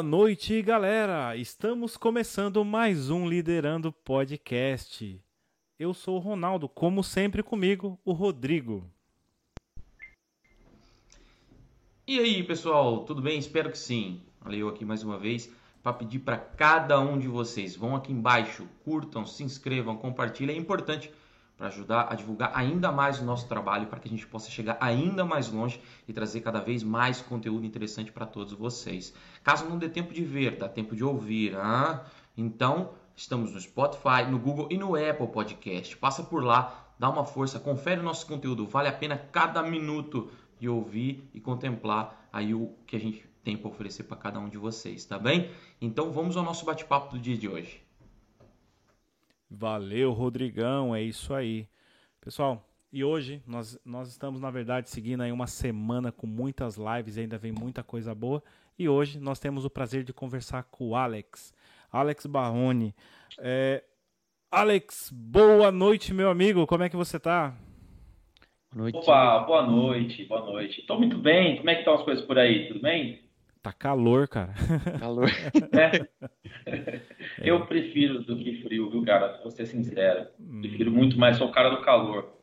Boa noite, galera! Estamos começando mais um Liderando Podcast. Eu sou o Ronaldo, como sempre comigo, o Rodrigo. E aí, pessoal, tudo bem? Espero que sim. Olha eu aqui mais uma vez para pedir para cada um de vocês, vão aqui embaixo, curtam, se inscrevam, compartilhem, é importante para ajudar a divulgar ainda mais o nosso trabalho, para que a gente possa chegar ainda mais longe e trazer cada vez mais conteúdo interessante para todos vocês. Caso não dê tempo de ver, dá tempo de ouvir, ah? então estamos no Spotify, no Google e no Apple Podcast. Passa por lá, dá uma força, confere o nosso conteúdo, vale a pena cada minuto de ouvir e contemplar aí o que a gente tem para oferecer para cada um de vocês, tá bem? Então vamos ao nosso bate-papo do dia de hoje. Valeu, Rodrigão, é isso aí. Pessoal, e hoje nós, nós estamos, na verdade, seguindo aí uma semana com muitas lives, ainda vem muita coisa boa. E hoje nós temos o prazer de conversar com o Alex, Alex Barrone. É... Alex, boa noite, meu amigo, como é que você tá? Boa noite. Opa, boa noite, boa noite. Estou muito bem, como é que estão as coisas por aí, tudo bem? Tá calor, cara. Calor. É. Eu prefiro do que frio, viu, cara? Vou ser sincero. Hum. Prefiro muito mais, sou o cara do calor.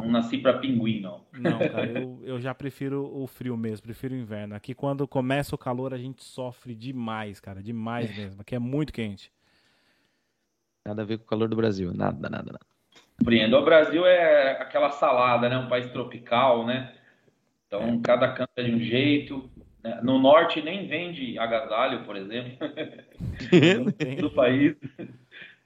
Não nasci para pinguim, não. Não, cara, eu, eu já prefiro o frio mesmo, prefiro o inverno. Aqui quando começa o calor a gente sofre demais, cara, demais é. mesmo. Aqui é muito quente. Nada a ver com o calor do Brasil, nada, nada, nada. Compreendo. O Brasil é aquela salada, né? Um país tropical, né? Então, é. cada canto é de um jeito. Né? No norte nem vende agasalho, por exemplo, do país.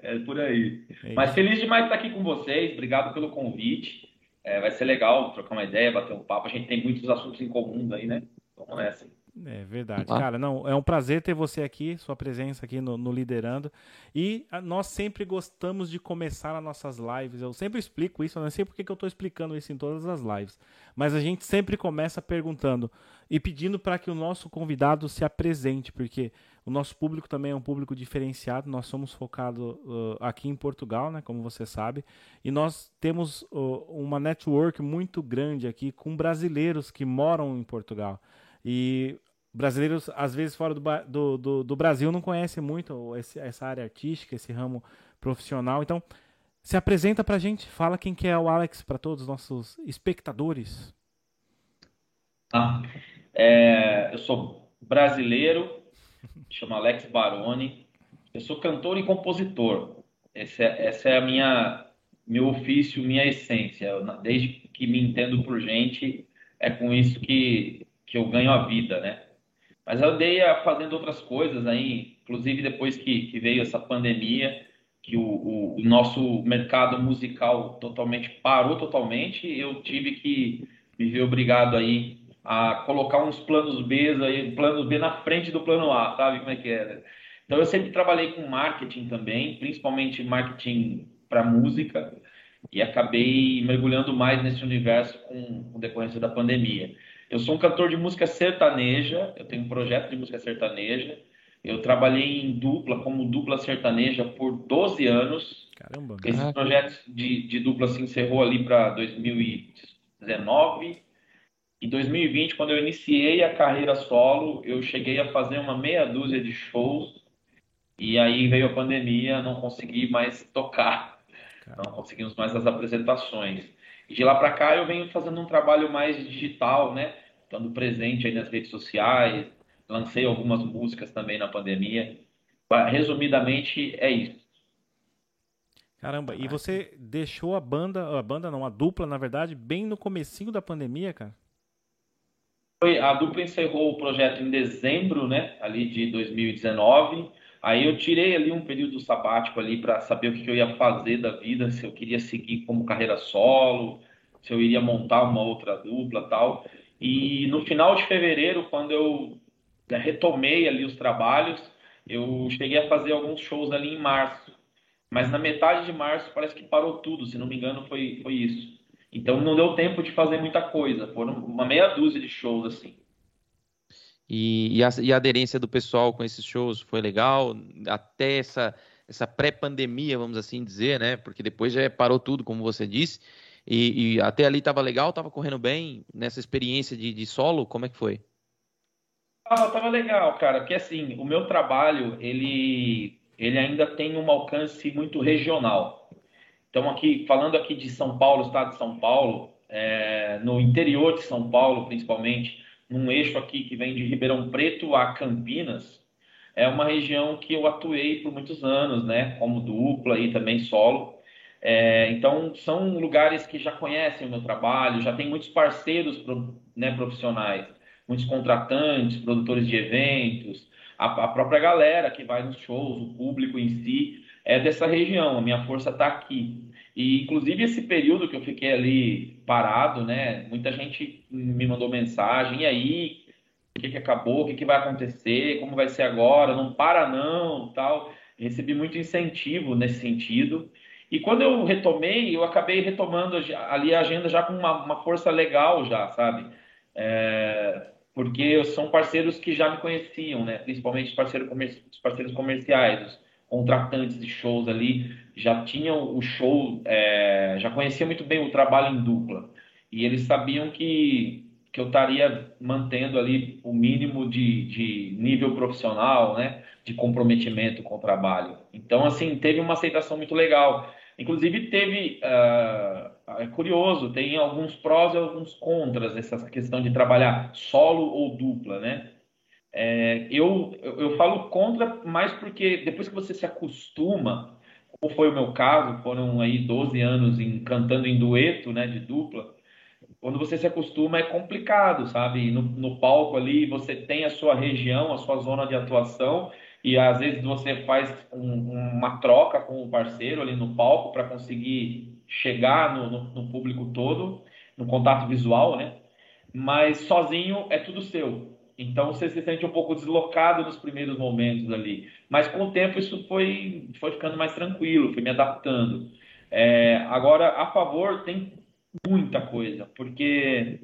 É por aí. É Mas feliz demais estar aqui com vocês. Obrigado pelo convite. É, vai ser legal trocar uma ideia, bater um papo. A gente tem muitos assuntos em comum aí, né? Vamos nessa. É verdade, ah. cara. Não, é um prazer ter você aqui, sua presença aqui no, no, Liderando. E nós sempre gostamos de começar as nossas lives. Eu sempre explico isso, eu não sei porque que eu estou explicando isso em todas as lives. Mas a gente sempre começa perguntando e pedindo para que o nosso convidado se apresente, porque o nosso público também é um público diferenciado. Nós somos focados uh, aqui em Portugal, né, como você sabe, e nós temos uh, uma network muito grande aqui com brasileiros que moram em Portugal. E brasileiros, às vezes, fora do, do, do, do Brasil, não conhecem muito esse, essa área artística, esse ramo profissional. Então, se apresenta pra gente, fala quem que é o Alex para todos os nossos espectadores. Ah, é, eu sou brasileiro, chamo Alex Baroni, eu sou cantor e compositor. Esse é, essa é a minha meu ofício, minha essência. Desde que me entendo por gente, é com isso que, que eu ganho a vida, né? Mas eu andei fazendo outras coisas aí, inclusive depois que, que veio essa pandemia, que o, o, o, nosso mercado musical totalmente parou totalmente, eu tive que me ver obrigado aí a colocar uns planos B aí, planos B na frente do plano A, sabe como é que é? Então eu sempre trabalhei com marketing também, principalmente marketing para música, e acabei mergulhando mais nesse universo com, com decorrência da pandemia. Eu sou um cantor de música sertaneja, eu tenho um projeto de música sertaneja. Eu trabalhei em dupla, como dupla sertaneja, por 12 anos. Caramba! Esse projeto de, de dupla se encerrou ali para 2019. Em 2020, quando eu iniciei a carreira solo, eu cheguei a fazer uma meia dúzia de shows. E aí veio a pandemia, não consegui mais tocar. Caramba. Não conseguimos mais as apresentações. E de lá para cá eu venho fazendo um trabalho mais digital, né? Estando presente aí nas redes sociais, lancei algumas músicas também na pandemia. Resumidamente é isso. Caramba, e você deixou a banda, a banda não, a dupla, na verdade, bem no comecinho da pandemia, cara? Foi, a dupla encerrou o projeto em dezembro, né, ali de 2019. Aí eu tirei ali um período sabático ali para saber o que eu ia fazer da vida, se eu queria seguir como carreira solo, se eu iria montar uma outra dupla tal. E no final de fevereiro, quando eu né, retomei ali os trabalhos, eu cheguei a fazer alguns shows ali em março. Mas na metade de março parece que parou tudo, se não me engano foi, foi isso. Então não deu tempo de fazer muita coisa, foram uma meia dúzia de shows assim. E, e, a, e, a, aderência do pessoal com esses shows foi legal, até essa, essa pré-pandemia, vamos assim dizer, né? Porque depois já parou tudo, como você disse. E, e até ali estava legal, estava correndo bem nessa experiência de, de, solo, como é que foi? Tava, tava legal, cara, porque assim, o meu trabalho, ele, ele ainda tem um alcance muito regional. Então, aqui, falando aqui de São Paulo, estado de São Paulo, é, no interior de São Paulo, principalmente, num eixo aqui que vem de Ribeirão Preto a Campinas, é uma região que eu atuei por muitos anos, né, como dupla e também solo. É, então, são lugares que já conhecem o meu trabalho, já tem muitos parceiros né, profissionais muitos contratantes, produtores de eventos, a, a, própria galera que vai nos shows, o público em si é dessa região. A minha força está aqui. E inclusive esse período que eu fiquei ali parado, né? Muita gente me mandou mensagem. E aí, o que, que acabou? O que, que vai acontecer? Como vai ser agora? Não para não, tal. Recebi muito incentivo nesse sentido. E quando eu retomei, eu acabei retomando ali a agenda já com uma, uma força legal já, sabe? É, porque são parceiros que já me conheciam, né? principalmente os parceiros, comerci os parceiros comerciais, contratantes de shows ali, já tinham o show, é, já conheciam muito bem o trabalho em dupla. E eles sabiam que, que eu estaria mantendo ali o mínimo de, de nível profissional, né? de comprometimento com o trabalho. Então, assim, teve uma aceitação muito legal. Inclusive, teve. Uh, é curioso, tem alguns prós e alguns contras essa questão de trabalhar solo ou dupla, né? É, eu, eu falo contra mais porque depois que você se acostuma, como foi o meu caso, foram aí 12 anos em, cantando em dueto, né, de dupla, quando você se acostuma é complicado, sabe? No, no palco ali você tem a sua região, a sua zona de atuação e às vezes você faz um, uma troca com o parceiro ali no palco para conseguir chegar no, no, no, público todo, no contato visual, né? Mas sozinho é tudo seu. Então você se sente um pouco deslocado nos primeiros momentos ali. Mas com o tempo isso foi, foi ficando mais tranquilo, fui me adaptando. É, agora, a favor, tem muita coisa, porque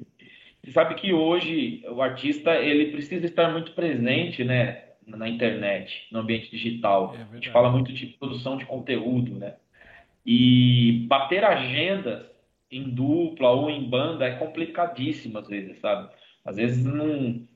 você sabe que hoje o artista ele precisa estar muito presente, né? na internet, no ambiente digital. É a gente fala muito de produção de conteúdo, né? E bater agendas em dupla ou em banda é complicadíssimo às vezes, sabe? Às vezes não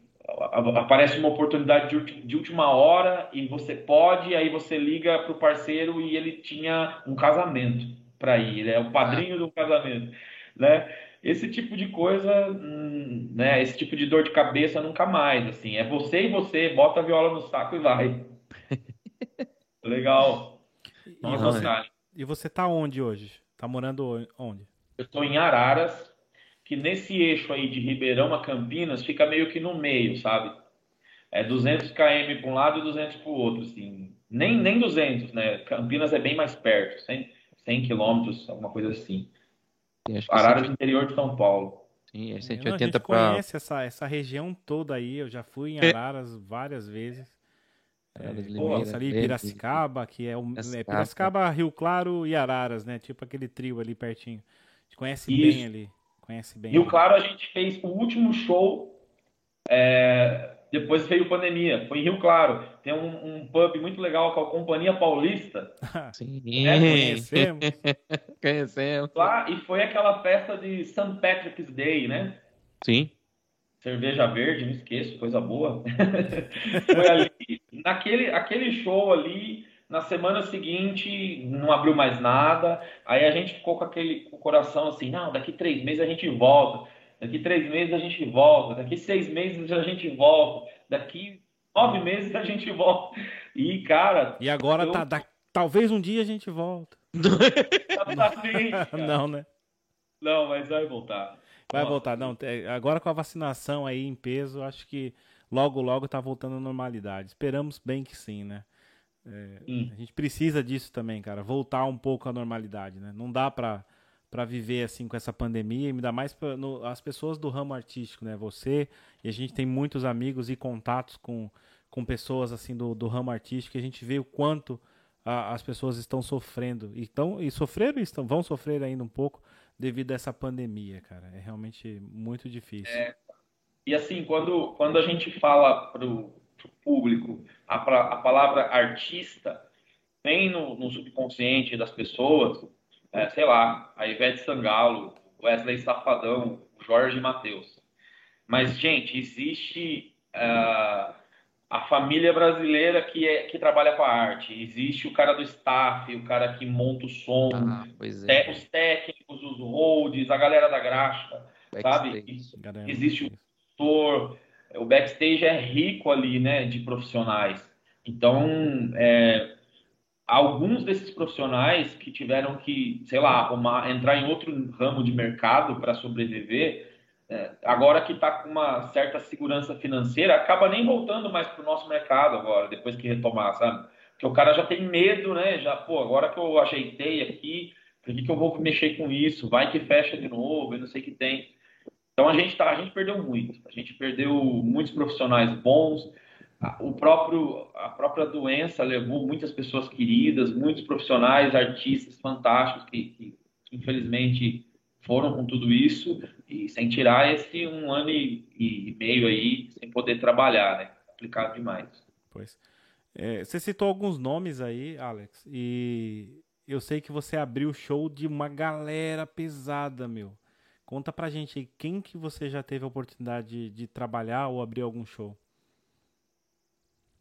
aparece uma oportunidade de última hora e você pode, aí você liga para o parceiro e ele tinha um casamento para ir, ele é o padrinho do casamento, né? esse tipo de coisa, hum, né? Esse tipo de dor de cabeça nunca mais, assim. É você e você, bota a viola no saco e vai. Legal. E você, e você tá onde hoje? Tá morando onde? Eu tô em Araras, que nesse eixo aí de Ribeirão a Campinas fica meio que no meio, sabe? É 200 km para um lado e 200 para o outro, assim. Nem, nem 200, né? Campinas é bem mais perto, 100, 100 quilômetros, alguma coisa assim. Araras do interior de São Paulo. Sim, é 180 para. A conhece essa, essa região toda aí. Eu já fui em é. Araras várias vezes. É, Limeira, ali Piracicaba, que é, o, é Piracicaba, Rio Claro e Araras, né? Tipo aquele trio ali pertinho. A gente conhece Isso. bem ali. Conhece bem. Rio Claro a gente fez o último show é, depois veio pandemia, foi em Rio Claro. Tem um, um pub muito legal com a Companhia Paulista. Sim, é, conhecemos. conhecemos. Lá, e foi aquela festa de St. Patrick's Day, né? Sim. Cerveja verde, não esqueço, coisa boa. foi ali, naquele aquele show ali, na semana seguinte, não abriu mais nada. Aí a gente ficou com aquele com o coração assim, não, daqui três meses a gente volta. Daqui três meses a gente volta. Daqui seis meses a gente volta. Daqui nove meses a gente volta. E, cara. E agora eu... tá, da... talvez um dia a gente volta. Exatamente. Não, né? Não, mas vai voltar. Vai Nossa. voltar. Não, agora com a vacinação aí em peso, acho que logo, logo tá voltando à normalidade. Esperamos bem que sim, né? É, a gente precisa disso também, cara. Voltar um pouco à normalidade, né? Não dá pra para viver assim com essa pandemia, ainda mais pra, no, as pessoas do ramo artístico, né? Você e a gente tem muitos amigos e contatos com, com pessoas assim do, do ramo artístico e a gente vê o quanto a, as pessoas estão sofrendo e, tão, e sofreram e estão, vão sofrer ainda um pouco devido a essa pandemia, cara. É realmente muito difícil. É, e assim, quando, quando a gente fala para o público a, a palavra artista, vem no, no subconsciente das pessoas é, sei lá, a Ivete Sangalo, Wesley Safadão, Jorge Matheus. Mas, gente, existe uh, a família brasileira que, é, que trabalha com a arte. Existe o cara do staff, o cara que monta o som, ah, é. os técnicos, os holds, a galera da graxa, sabe? Existe o produtor, o backstage é rico ali, né, de profissionais. Então, é, alguns desses profissionais que tiveram que, sei lá, entrar em outro ramo de mercado para sobreviver, é, agora que está com uma certa segurança financeira, acaba nem voltando mais para o nosso mercado agora, depois que retomar, sabe? Porque o cara já tem medo, né? Já, pô, agora que eu ajeitei aqui, por que, que eu vou mexer com isso? Vai que fecha de novo, eu não sei o que tem. Então a gente, tá, a gente perdeu muito, a gente perdeu muitos profissionais bons, o próprio, a própria doença levou muitas pessoas queridas, muitos profissionais, artistas fantásticos que, que infelizmente foram com tudo isso e sem tirar esse um ano e, e meio aí sem poder trabalhar, né? Complicado demais. Pois. É, você citou alguns nomes aí, Alex, e eu sei que você abriu o show de uma galera pesada, meu. Conta pra gente aí, quem que você já teve a oportunidade de, de trabalhar ou abrir algum show?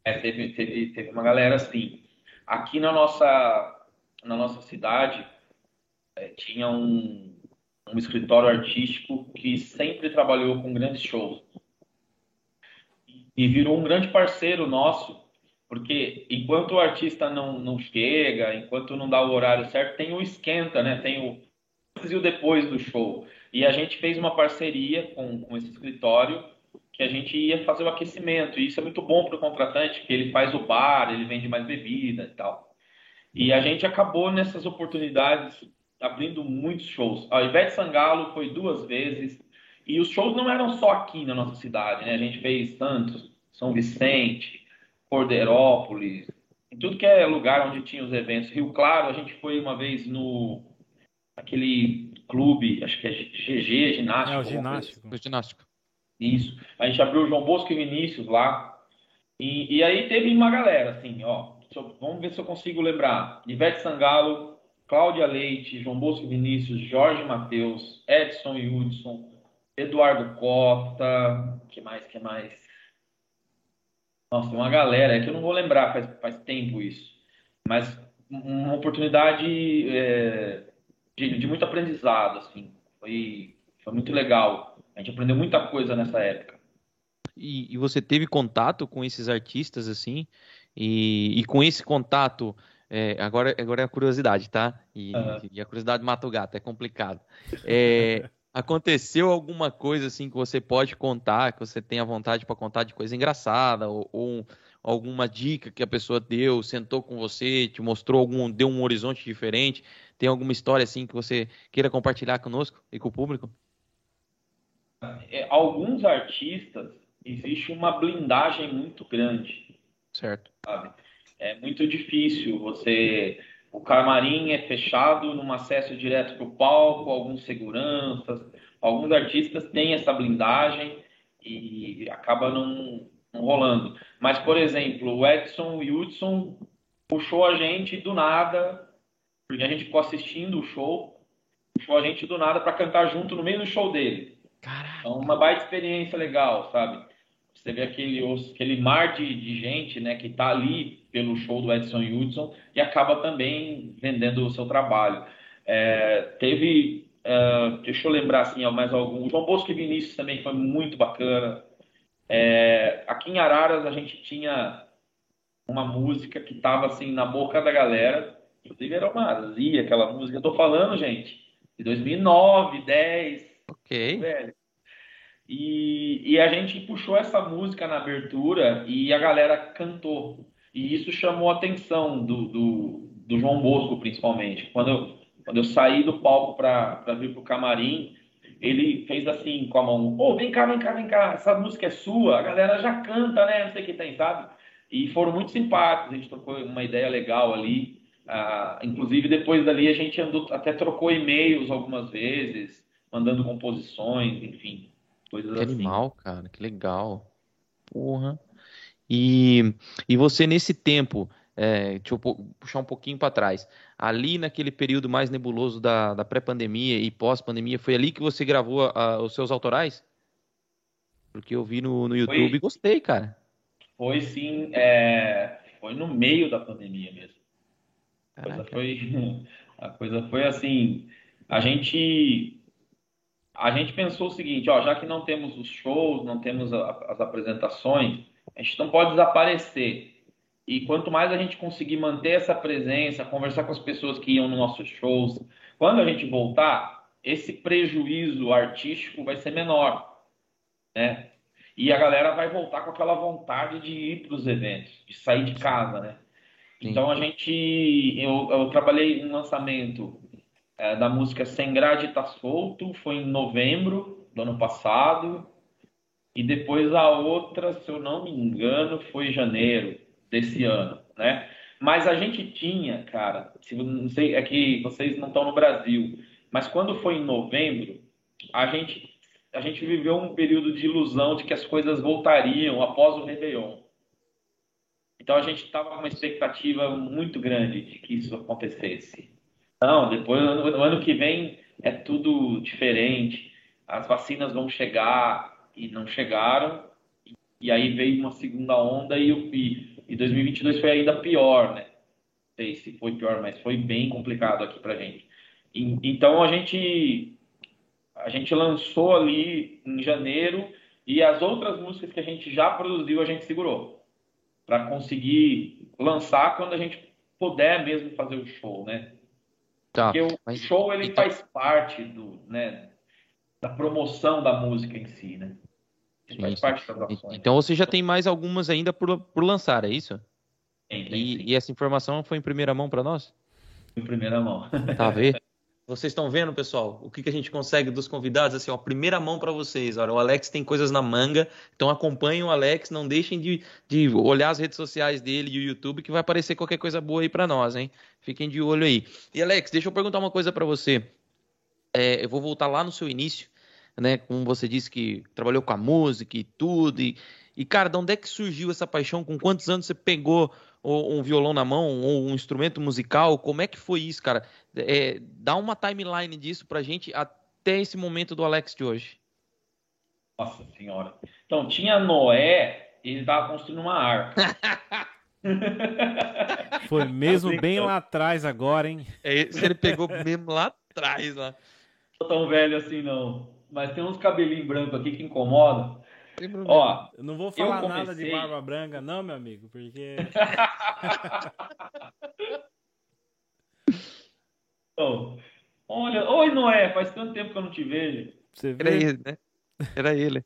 É, teve, teve, teve uma galera assim. Aqui na nossa, na nossa cidade, é, tinha um, um escritório artístico que sempre trabalhou com grandes shows. E virou um grande parceiro nosso, porque enquanto o artista não, não chega, enquanto não dá o horário certo, tem o esquenta, né? Tem o antes e o depois do show. E a gente fez uma parceria com, com esse escritório que a gente ia fazer o aquecimento. E isso é muito bom para o contratante, que ele faz o bar, ele vende mais bebida e tal. E a gente acabou nessas oportunidades abrindo muitos shows. A Ivete Sangalo foi duas vezes. E os shows não eram só aqui na nossa cidade, né? A gente fez Santos, São Vicente, Corderópolis, em tudo que é lugar onde tinha os eventos. Rio Claro, a gente foi uma vez no aquele clube, acho que é GG, ginástica. É, o ginástico. O ginástico. Isso. A gente abriu o João Bosco e Vinícius lá. E, e aí teve uma galera, assim, ó. Eu, vamos ver se eu consigo lembrar. Ivete Sangalo, Cláudia Leite, João Bosco Vinícius, Jorge Matheus, Edson Hudson, Eduardo Costa, que mais, que mais? Nossa, tem uma galera, é que eu não vou lembrar, faz, faz tempo isso. Mas uma oportunidade é, de, de, muito aprendizado, assim. Foi, foi muito legal. A gente aprendeu muita coisa nessa época. E, e você teve contato com esses artistas, assim? E, e com esse contato, é, agora, agora é a curiosidade, tá? E, uhum. e, a curiosidade mata o gato, é complicado. É, aconteceu alguma coisa assim que você pode contar, que você tenha vontade para contar de coisa engraçada, ou, ou, alguma dica que a pessoa deu, sentou com você, te mostrou algum, deu um horizonte diferente? Tem alguma história assim que você queira compartilhar conosco e com o público? É, alguns artistas existe uma blindagem muito grande. Certo. Sabe? é muito difícil você. O camarim é fechado num acesso direto para o palco, alguns seguranças, alguns artistas têm essa blindagem e acaba não, não rolando. Mas, por exemplo, o Edson Hudson puxou a gente do nada, porque a gente ficou assistindo o show, puxou a gente do nada para cantar junto no meio do show dele. Caraca. Então, uma baita experiência legal, sabe? Você vê aquele, aquele mar de, de gente né, que está ali pelo show do Edson Hudson e acaba também vendendo o seu trabalho. É, teve, é, deixa eu lembrar assim, mais algum. O João Bosco e Vinícius também foi muito bacana. É, aqui em Araras a gente tinha uma música que estava assim na boca da galera. Inclusive era uma zia aquela música. Eu tô falando, gente, de 2009, 10. Ok. Velho. E, e a gente puxou essa música na abertura e a galera cantou. E isso chamou a atenção do, do, do João Bosco, principalmente. Quando eu, quando eu saí do palco para vir para o camarim, ele fez assim com a mão: Ô, oh, vem cá, vem cá, vem cá, essa música é sua, a galera já canta, né? Não sei o que tem, sabe? E foram muito simpáticos, a gente trocou uma ideia legal ali. Ah, inclusive, depois dali, a gente andou, até trocou e-mails algumas vezes, mandando composições, enfim, coisas que assim. Que animal, cara, que legal. Porra. E, e você, nesse tempo, é, deixa eu puxar um pouquinho para trás, ali naquele período mais nebuloso da, da pré-pandemia e pós-pandemia, foi ali que você gravou a, os seus autorais? Porque eu vi no, no YouTube foi, e gostei, cara. Foi sim, é, foi no meio da pandemia mesmo. A coisa foi, a coisa foi assim, a gente a gente pensou o seguinte, ó, já que não temos os shows, não temos a, as apresentações, a gente não pode desaparecer. E quanto mais a gente conseguir manter essa presença, conversar com as pessoas que iam nos nossos shows, quando a gente voltar, esse prejuízo artístico vai ser menor, né? E a galera vai voltar com aquela vontade de ir para os eventos, de sair de casa, né? Então a gente, eu, eu trabalhei no lançamento é, da música Sem Grade Tá Solto, foi em novembro do ano passado. E depois a outra, se eu não me engano, foi em janeiro desse ano, né? Mas a gente tinha, cara, se, não sei, é que vocês não estão no Brasil, mas quando foi em novembro, a gente, a gente viveu um período de ilusão de que as coisas voltariam após o Réveillon. Então a gente estava com uma expectativa muito grande de que isso acontecesse. Não, depois no ano que vem é tudo diferente. As vacinas vão chegar e não chegaram. E aí veio uma segunda onda e, e, e 2022 foi ainda pior, né? Não sei se foi pior, mas foi bem complicado aqui pra gente. E, então a gente a gente lançou ali em janeiro e as outras músicas que a gente já produziu a gente segurou para conseguir lançar quando a gente puder mesmo fazer o show, né? Tá, Porque o mas... show ele então... faz parte do, né, da promoção da música em si, né? Ele faz parte das ações. Então você já tem mais algumas ainda por, por lançar, é isso? Tem, e, e, essa informação foi em primeira mão para nós? Em primeira mão. Tá a ver? Vocês estão vendo, pessoal, o que, que a gente consegue dos convidados? Assim, ó, primeira mão para vocês. Olha, o Alex tem coisas na manga, então acompanhem o Alex, não deixem de, de olhar as redes sociais dele e o YouTube, que vai aparecer qualquer coisa boa aí para nós, hein? Fiquem de olho aí. E Alex, deixa eu perguntar uma coisa para você. É, eu vou voltar lá no seu início, né? Como você disse que trabalhou com a música e tudo. E, e cara, de onde é que surgiu essa paixão? Com quantos anos você pegou um violão na mão ou um instrumento musical? Como é que foi isso, cara? É, dá uma timeline disso pra gente até esse momento do Alex de hoje. Nossa senhora. Então, tinha Noé, ele estava construindo uma arca. Foi mesmo bem lá atrás agora, hein? É, ele pegou mesmo lá atrás lá. Não tô tão velho assim não, mas tem uns cabelinhos brancos aqui que incomodam. Ó, eu não vou falar comecei... nada de barba branca, não, meu amigo, porque. oh, olha, oi Noé, faz tanto tempo que eu não te vejo. Você Era ele, né? Era ele.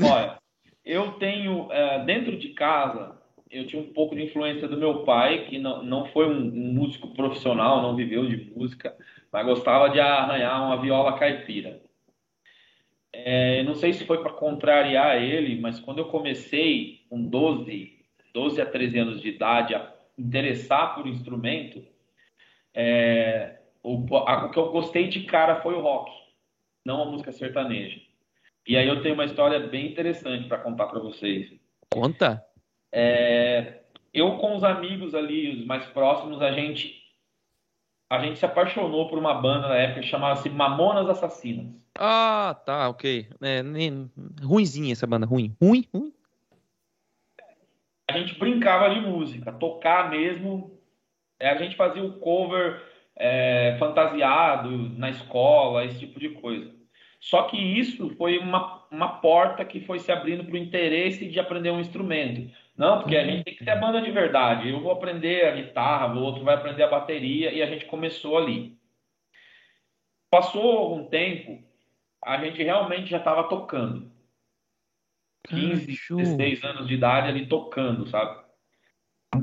Olha, eu tenho é, dentro de casa, eu tinha um pouco de influência do meu pai, que não, não foi um, um músico profissional, não viveu de música, mas gostava de arranhar uma viola caipira. É, não sei se foi para contrariar ele, mas quando eu comecei com 12, 12 a 13 anos de idade a interessar por instrumento, é, o, a, o que eu gostei de cara foi o rock, não a música sertaneja. E aí eu tenho uma história bem interessante para contar para vocês. Conta. É, eu com os amigos ali, os mais próximos, a gente a gente se apaixonou por uma banda na época que chamava-se Mamonas Assassinas. Ah, tá, ok. É, nem... Ruimzinha essa banda, ruim. Ruim, ruim. A gente brincava de música, tocar mesmo. É, a gente fazia o cover é, fantasiado na escola, esse tipo de coisa. Só que isso foi uma, uma porta que foi se abrindo para o interesse de aprender um instrumento. Não, porque a gente tem que ter a banda de verdade. Eu vou aprender a guitarra, o outro vai aprender a bateria e a gente começou ali. Passou algum tempo, a gente realmente já estava tocando. 15, ah, 16 anos de idade ali tocando, sabe?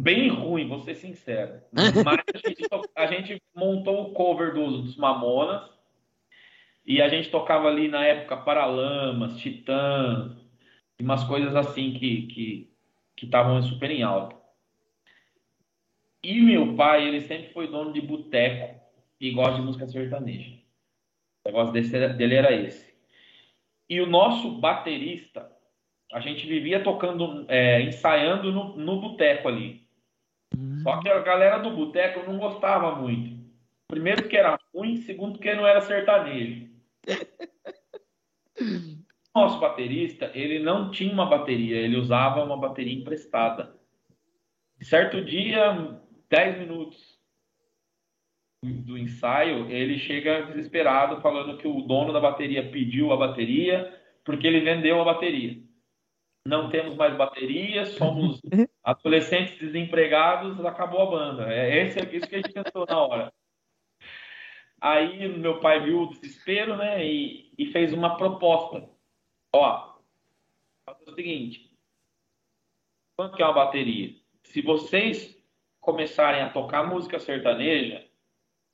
Bem ruim, vou ser sincero. Mas a gente, a gente montou o cover dos, dos Mamonas e a gente tocava ali na época Paralamas, Titãs, umas coisas assim que, que que estavam super em alta. E meu pai, ele sempre foi dono de boteco e gosta de música sertaneja. O negócio desse, dele era esse. E o nosso baterista, a gente vivia tocando, é, ensaiando no, no boteco ali. Só que a galera do boteco não gostava muito. Primeiro que era ruim, segundo que não era sertanejo. nosso baterista, ele não tinha uma bateria, ele usava uma bateria emprestada. Certo dia, 10 minutos do ensaio, ele chega desesperado falando que o dono da bateria pediu a bateria porque ele vendeu a bateria. Não temos mais bateria, somos adolescentes desempregados, acabou a banda. É esse, isso que a gente pensou na hora. Aí meu pai viu o desespero, né, e, e fez uma proposta. Ó, faz o seguinte, quanto que é uma bateria? Se vocês começarem a tocar música sertaneja,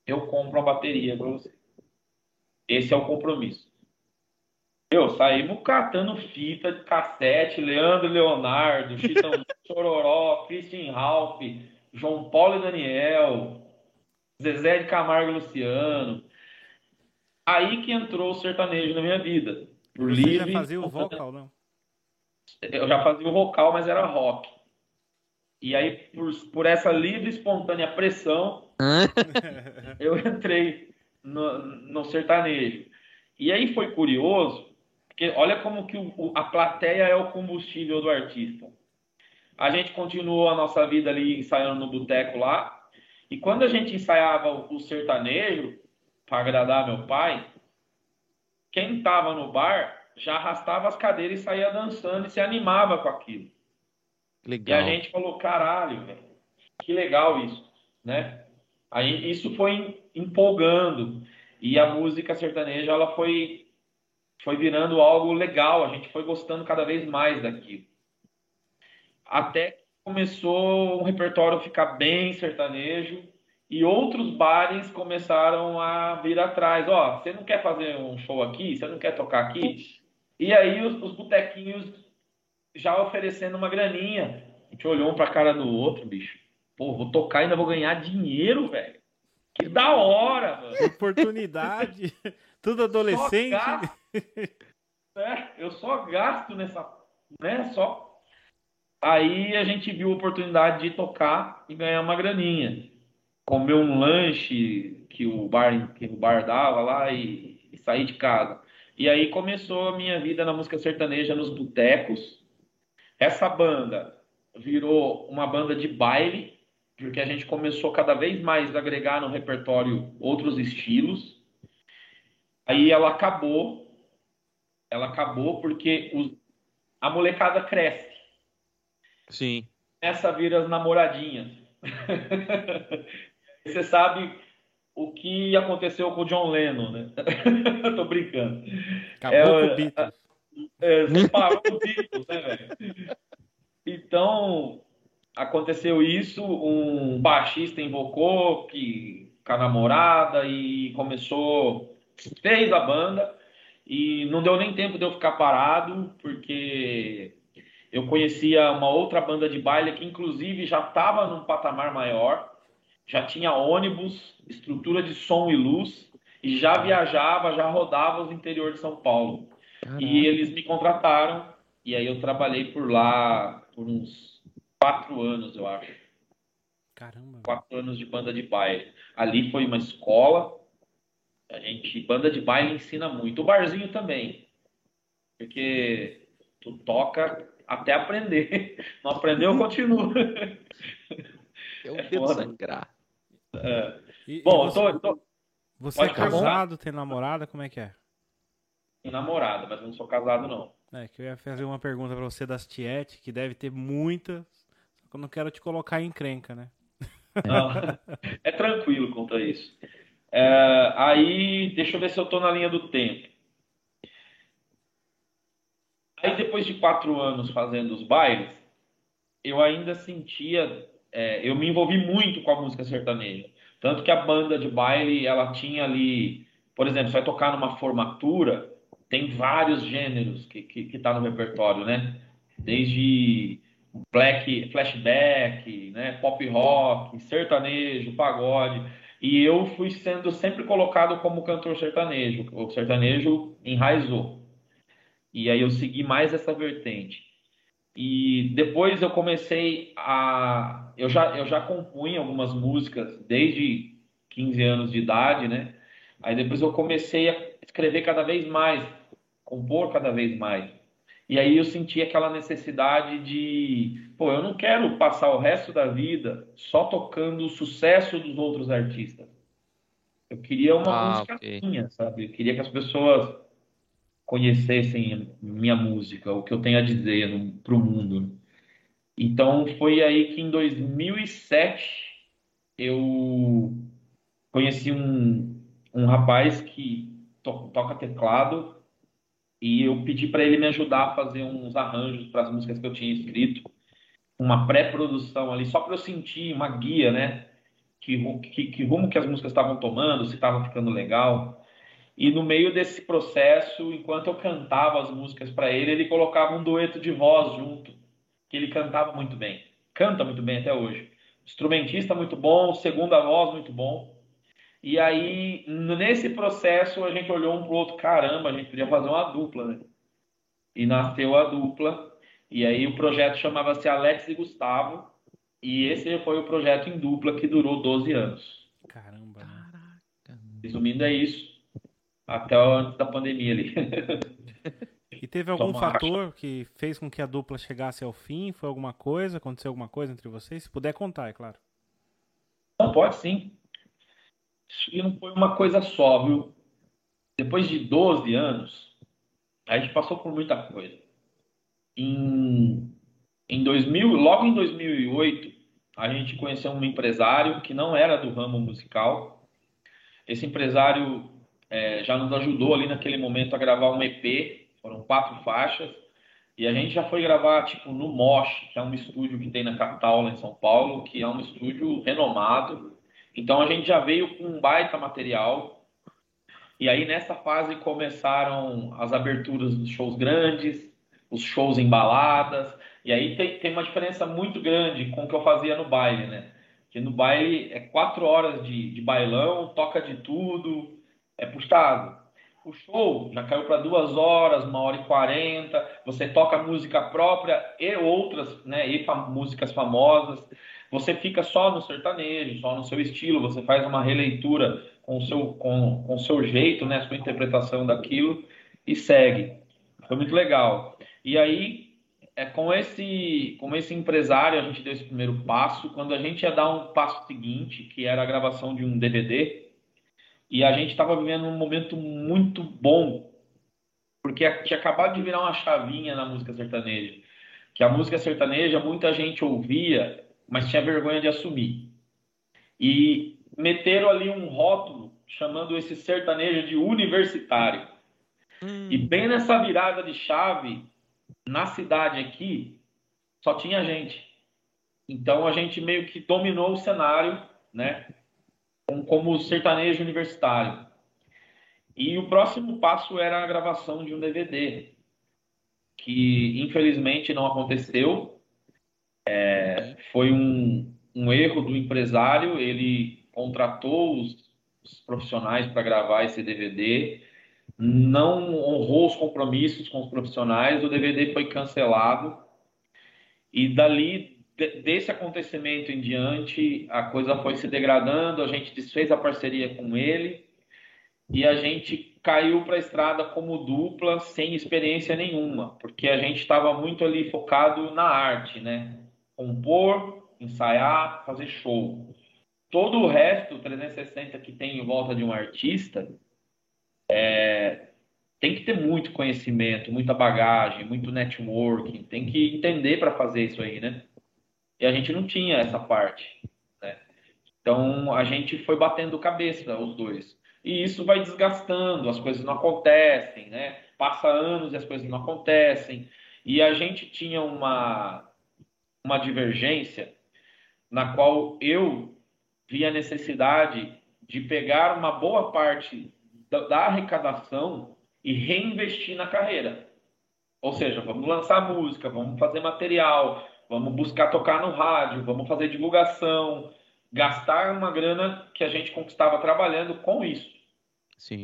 eu compro a bateria para vocês. Esse é o compromisso. Eu saímos catando fita de cassete, Leandro Leonardo, Chitão Chororó, Christian Ralph, João Paulo e Daniel, Zezé de Camargo e Luciano. Aí que entrou o sertanejo na minha vida. Por Você livre, já fazia o vocal, não? Eu já fazia o vocal, mas era rock. E aí, por, por essa livre e espontânea pressão, eu entrei no, no, sertanejo. E aí foi curioso, porque olha como que o, a plateia é o combustível do artista. A gente continuou a nossa vida ali ensaiando no boteco lá, e quando a gente ensaiava o sertanejo, para agradar meu pai, quem estava no bar já arrastava as cadeiras e saía dançando e se animava com aquilo. Legal. E a gente falou, caralho, velho, que legal isso, né? Aí isso foi empolgando e a música sertaneja ela foi foi virando algo legal, a gente foi gostando cada vez mais daquilo. Até começou um repertório ficar bem sertanejo e outros bares começaram a vir atrás. Ó, oh, você não quer fazer um show aqui? Você não quer tocar aqui? E aí os, os botequinhos já oferecendo uma graninha. A gente olhou um pra cara do outro, bicho. Pô, vou tocar e ainda vou ganhar dinheiro, velho. Que da hora, mano. Oportunidade. Tudo adolescente. é, eu só gasto nessa. Né? Só Aí a gente viu a oportunidade de tocar e ganhar uma graninha. Comer um lanche que o bar, que o bar dava lá e, e sair de casa. E aí começou a minha vida na música sertaneja nos botecos. Essa banda virou uma banda de baile, porque a gente começou cada vez mais a agregar no repertório outros estilos. Aí ela acabou, ela acabou porque os, a molecada cresce. Sim. Essa vira as namoradinhas. Você sabe o que aconteceu com o John Lennon, né? Tô brincando. Acabou é, com o Beatles. É, separou o Beatles, né, velho? Então, aconteceu isso, um baixista invocou que com a namorada e começou, fez a banda e não deu nem tempo de eu ficar parado, porque eu conhecia uma outra banda de baile que, inclusive, já estava num patamar maior, já tinha ônibus, estrutura de som e luz, e já viajava, já rodava os interior de São Paulo. Caramba. E eles me contrataram, e aí eu trabalhei por lá por uns quatro anos, eu acho. Caramba. Quatro anos de banda de baile. Ali foi uma escola. A gente, banda de baile ensina muito. O barzinho também. Porque tu toca até aprender. Não aprendeu, continua. Eu é devo sangrar. É. E, Bom, e você, eu tô, tô... você é casado, tem namorada, como é que é? Tenho namorada, mas não sou casado não. É, que eu ia fazer uma pergunta para você das Tiete, que deve ter muitas, só que eu não quero te colocar em encrenca, né? Não, é tranquilo quanto a isso. É, aí, deixa eu ver se eu tô na linha do tempo. Aí depois de quatro anos fazendo os bailes, eu ainda sentia, é, eu me envolvi muito com a música sertaneja. Tanto que a banda de baile, ela tinha ali, por exemplo, você vai tocar numa formatura, tem vários gêneros que, que, que tá no repertório, né? Desde black, flashback, né? pop rock, sertanejo, pagode. E eu fui sendo sempre colocado como cantor sertanejo. O sertanejo enraizou. E aí eu segui mais essa vertente. E depois eu comecei a. Eu já, eu já compunha algumas músicas desde 15 anos de idade, né? Aí depois eu comecei a escrever cada vez mais compor cada vez mais. E aí eu senti aquela necessidade de, pô, eu não quero passar o resto da vida só tocando o sucesso dos outros artistas. Eu queria uma ah, música okay. minha, sabe? Eu queria que as pessoas conhecessem minha música, o que eu tenho a dizer para o mundo. Então foi aí que em 2007 eu conheci um, um rapaz que to, toca teclado e eu pedi para ele me ajudar a fazer uns arranjos para as músicas que eu tinha escrito, uma pré-produção ali, só para eu sentir uma guia, né? Que, que, que rumo que as músicas estavam tomando, se estavam ficando legal. E no meio desse processo, enquanto eu cantava as músicas para ele, ele colocava um dueto de voz junto, que ele cantava muito bem. Canta muito bem até hoje. Instrumentista muito bom, segunda voz muito bom. E aí, nesse processo, a gente olhou um pro outro, caramba, a gente podia fazer uma dupla, né? E nasceu a dupla. E aí o projeto chamava-se Alex e Gustavo. E esse foi o projeto em dupla que durou 12 anos. Caramba. Caraca. Resumindo, é isso. Até antes da pandemia ali. E teve algum fator que fez com que a dupla chegasse ao fim? Foi alguma coisa? Aconteceu alguma coisa entre vocês? Se puder contar, é claro. Não, pode sim. E não foi uma coisa só, viu? Depois de 12 anos, a gente passou por muita coisa. Em, em 2000, logo em 2008, a gente conheceu um empresário que não era do ramo musical. Esse empresário é, já nos ajudou ali naquele momento a gravar um EP, foram quatro faixas. E a gente já foi gravar, tipo, no Mosh, que é um estúdio que tem na capital, lá em São Paulo, que é um estúdio renomado. Então a gente já veio com um baita material. E aí nessa fase começaram as aberturas dos shows grandes, os shows embaladas. E aí tem, tem uma diferença muito grande com o que eu fazia no baile, né? Que no baile é quatro horas de, de bailão, toca de tudo, é puxado. O show já caiu para duas horas, uma hora e quarenta. Você toca música própria e outras, né? E músicas famosas. Você fica só no sertanejo, só no seu estilo, você faz uma releitura com o seu, com, com seu jeito, né, sua interpretação daquilo e segue. Foi muito legal. E aí, é, com, esse, com esse empresário, a gente deu esse primeiro passo. Quando a gente ia dar um passo seguinte, que era a gravação de um DVD, e a gente estava vivendo um momento muito bom, porque tinha acabado de virar uma chavinha na música sertaneja. Que a música sertaneja muita gente ouvia mas tinha vergonha de assumir. E meteram ali um rótulo chamando esse sertanejo de universitário. Hum. E bem nessa virada de chave, na cidade aqui, só tinha gente. Então a gente meio que dominou o cenário, né? Como sertanejo universitário. E o próximo passo era a gravação de um DVD, que infelizmente não aconteceu, é, foi um, um erro do empresário, ele contratou os, os profissionais para gravar esse DVD, não honrou os compromissos com os profissionais, o DVD foi cancelado e dali desse acontecimento em diante a coisa foi se degradando, a gente desfez a parceria com ele e a gente caiu para a estrada como dupla sem experiência nenhuma, porque a gente estava muito ali focado na arte, né? compor, ensaiar, fazer show. Todo o resto, 360 que tem em volta de um artista, é, tem que ter muito conhecimento, muita bagagem, muito networking, tem que entender para fazer isso aí, né? E a gente não tinha essa parte, né? Então a gente foi batendo cabeça os dois. E isso vai desgastando, as coisas não acontecem, né? Passa anos e as coisas não acontecem. E a gente tinha uma uma divergência na qual eu vi a necessidade de pegar uma boa parte da, da arrecadação e reinvestir na carreira. Ou seja, vamos lançar música, vamos fazer material, vamos buscar tocar no rádio, vamos fazer divulgação, gastar uma grana que a gente conquistava trabalhando com isso.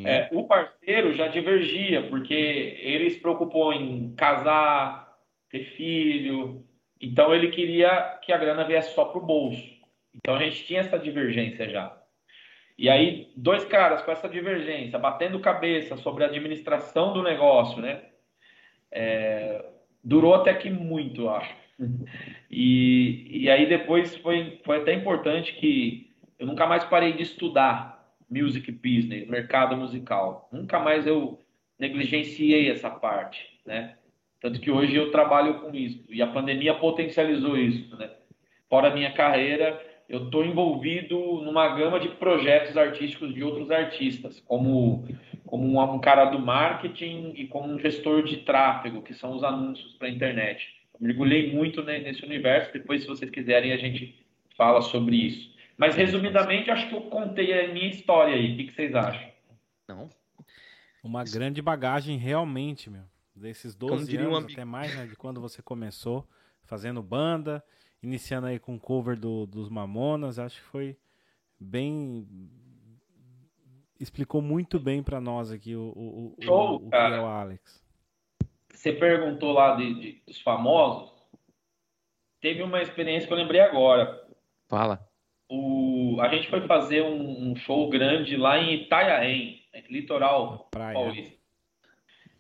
É, o parceiro já divergia, porque ele se preocupou em casar, ter filho, então ele queria que a grana viesse só para o bolso. Então a gente tinha essa divergência já. E aí, dois caras com essa divergência, batendo cabeça sobre a administração do negócio, né? É, durou até que muito, eu acho. E, e aí depois foi, foi até importante que eu nunca mais parei de estudar music business, mercado musical. Nunca mais eu negligenciei essa parte, né? Tanto que hoje eu trabalho com isso. E a pandemia potencializou isso, né? Fora a minha carreira, eu estou envolvido numa gama de projetos artísticos de outros artistas, como, como um, um cara do marketing e como um gestor de tráfego, que são os anúncios para a internet. Eu mergulhei muito nesse universo. Depois, se vocês quiserem, a gente fala sobre isso. Mas, resumidamente, acho que eu contei a minha história aí. O que, vocês acham? Não. Uma grande bagagem, realmente, meu. Desses 12 anos, um até mais, né? De quando você começou fazendo banda, iniciando aí com cover do, dos Mamonas. Acho que foi bem. Explicou muito bem para nós aqui o, o, Show, o, o que é o Alex. Você perguntou lá de, de, dos famosos. Teve uma experiência que eu lembrei agora. Fala o, a gente foi fazer um, um show grande lá em Itanhaém, litoral paulista.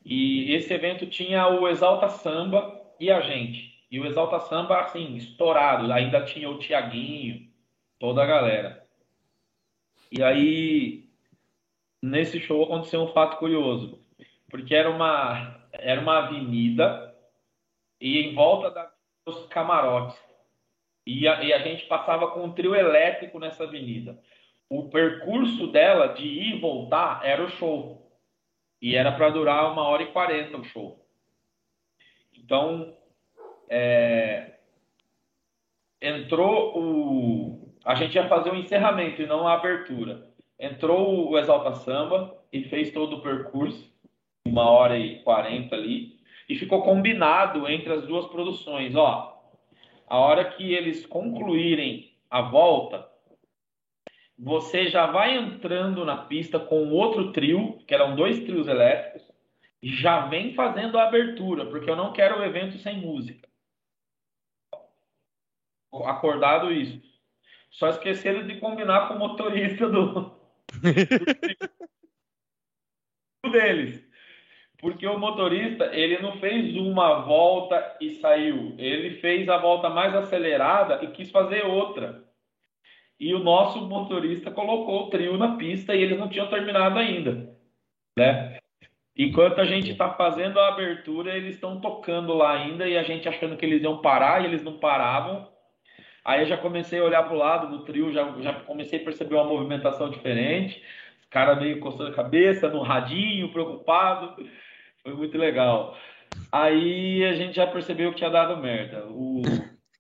E esse evento tinha o Exalta Samba e a gente. E o Exalta Samba, assim, estourado. Ainda tinha o Tiaguinho, toda a galera. E aí, nesse show aconteceu um fato curioso. Porque era uma, era uma avenida e em volta da, dos camarotes. E a, e a gente passava com um trio elétrico nessa avenida. O percurso dela de ir e voltar era o show. E era para durar uma hora e quarenta o show. Então, é, entrou o. A gente ia fazer o encerramento e não a abertura. Entrou o Exalta Samba e fez todo o percurso, uma hora e quarenta ali, e ficou combinado entre as duas produções. Ó, a hora que eles concluírem a volta, você já vai entrando na pista com outro trio, que eram dois trios elétricos, e já vem fazendo a abertura, porque eu não quero o evento sem música. Acordado isso. Só esqueceram de combinar com o motorista do, do deles. Porque o motorista, ele não fez uma volta e saiu. Ele fez a volta mais acelerada e quis fazer outra. E o nosso motorista colocou o trio na pista e eles não tinham terminado ainda, né? Enquanto a gente está fazendo a abertura, eles estão tocando lá ainda e a gente achando que eles iam parar e eles não paravam. Aí eu já comecei a olhar para o lado do trio, já, já comecei a perceber uma movimentação diferente. Os caras meio coçando a cabeça, no radinho, preocupado. Foi muito legal. Aí a gente já percebeu que tinha dado merda. O,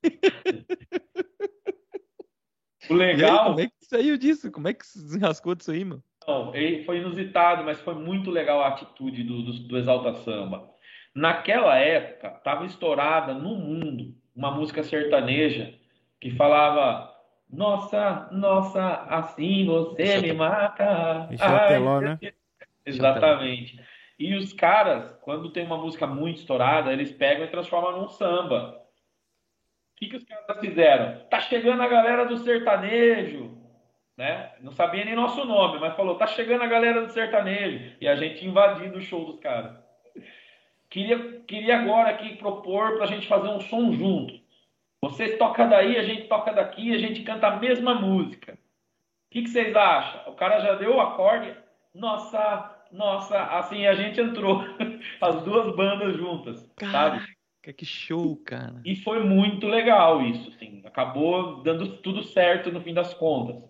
o legal. Aí, como é que saiu disso? Como é que se desenrascou disso aí, mano? Não, foi inusitado, mas foi muito legal a atitude do, do, do Exalta Samba. Naquela época, estava estourada no mundo uma música sertaneja que falava nossa, nossa, assim você me mata. Ai, Teló, né? Exatamente. E os caras, quando tem uma música muito estourada, eles pegam e transformam num samba. O que, que os caras fizeram? Tá chegando a galera do sertanejo, né? Não sabia nem nosso nome, mas falou, tá chegando a galera do sertanejo. E a gente invadindo o show dos caras. Queria, queria agora aqui propor pra gente fazer um som junto. Vocês tocam daí, a gente toca daqui, a gente canta a mesma música. O que, que vocês acham? O cara já deu o acorde. Nossa, nossa, assim a gente entrou, as duas bandas juntas, Caraca, sabe? Que show, cara. E foi muito legal isso, assim. Acabou dando tudo certo no fim das contas.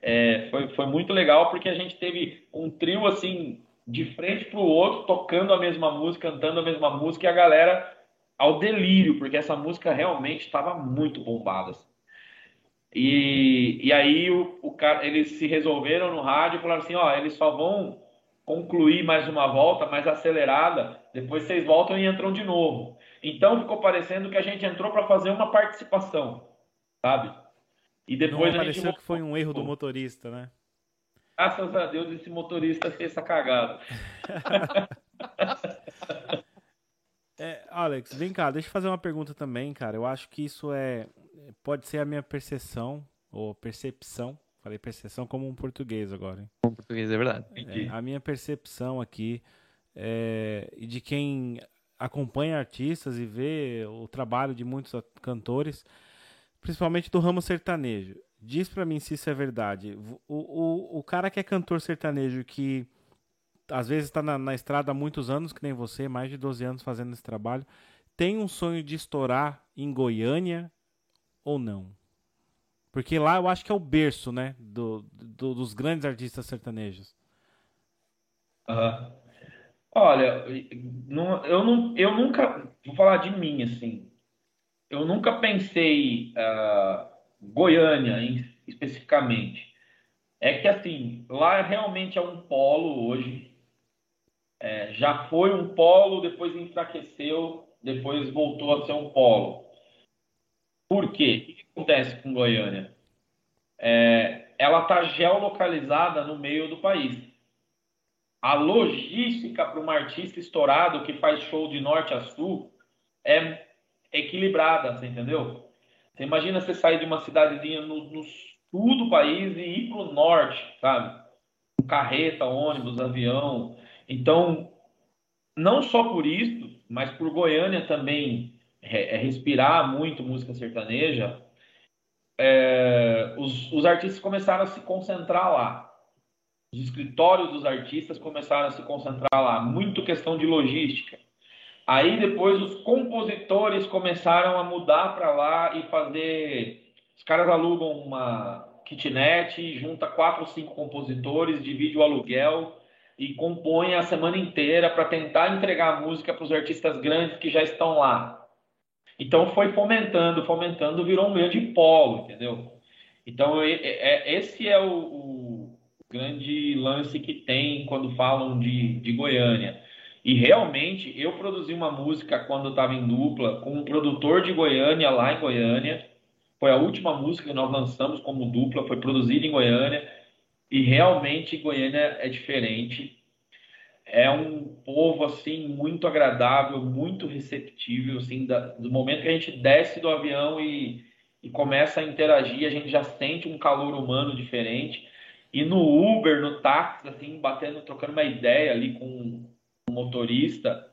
É, foi, foi muito legal porque a gente teve um trio assim de frente para o outro, tocando a mesma música, cantando a mesma música e a galera ao delírio, porque essa música realmente estava muito bombada. Assim. E, e aí o, o cara, eles se resolveram no rádio e falaram assim, ó, eles só vão concluir mais uma volta mais acelerada, depois vocês voltam e entram de novo. Então ficou parecendo que a gente entrou para fazer uma participação, sabe? E depois Não, a gente que foi um erro do motorista, né? Graças a Deus esse motorista fez essa cagada. é, Alex, vem cá, deixa eu fazer uma pergunta também, cara. Eu acho que isso é pode ser a minha percepção ou percepção Falei percepção como um português agora. Hein? Como português, é verdade. É, a minha percepção aqui é, de quem acompanha artistas e vê o trabalho de muitos cantores, principalmente do ramo sertanejo. Diz para mim se isso é verdade. O, o, o cara que é cantor sertanejo que às vezes está na, na, estrada há muitos anos, que nem você, mais de 12 anos fazendo esse trabalho, tem um sonho de estourar em Goiânia ou não? Porque lá eu acho que é o berço, né, do, do dos grandes artistas sertanejos. Uhum. Olha, não, eu, não, eu nunca, vou falar de mim, assim, eu nunca pensei uh, Goiânia em, especificamente. É que, assim, lá realmente é um polo hoje, é, já foi um polo, depois enfraqueceu, depois voltou a ser um polo. Por quê? O que acontece com Goiânia? É, ela está geolocalizada no meio do país. A logística para um artista estourado que faz show de norte a sul é equilibrada, você entendeu? Você imagina você sair de uma cidadezinha no, no sul do país e ir para o norte, sabe? Carreta, ônibus, avião. Então, não só por isso, mas por Goiânia também é, respirar muito música sertaneja, é, os, os artistas começaram a se concentrar lá. Os escritórios dos artistas começaram a se concentrar lá. Muito questão de logística. Aí depois os compositores começaram a mudar para lá e fazer. Os caras alugam uma kitnet, junta quatro ou cinco compositores, divide o aluguel e compõe a semana inteira para tentar entregar música para os artistas grandes que já estão lá. Então foi fomentando, fomentando, virou um grande polo, entendeu? Então é, esse é o, o, grande lance que tem quando falam de, de Goiânia. E realmente eu produzi uma música quando eu estava em dupla com um produtor de Goiânia lá em Goiânia. Foi a última música que nós lançamos como dupla, foi produzida em Goiânia. E realmente Goiânia é diferente. É um povo assim muito agradável, muito receptível, assim, da, do momento que a gente desce do avião e, e começa a interagir, a gente já sente um calor humano diferente. E no Uber, no táxi, assim, batendo, trocando uma ideia ali com o motorista,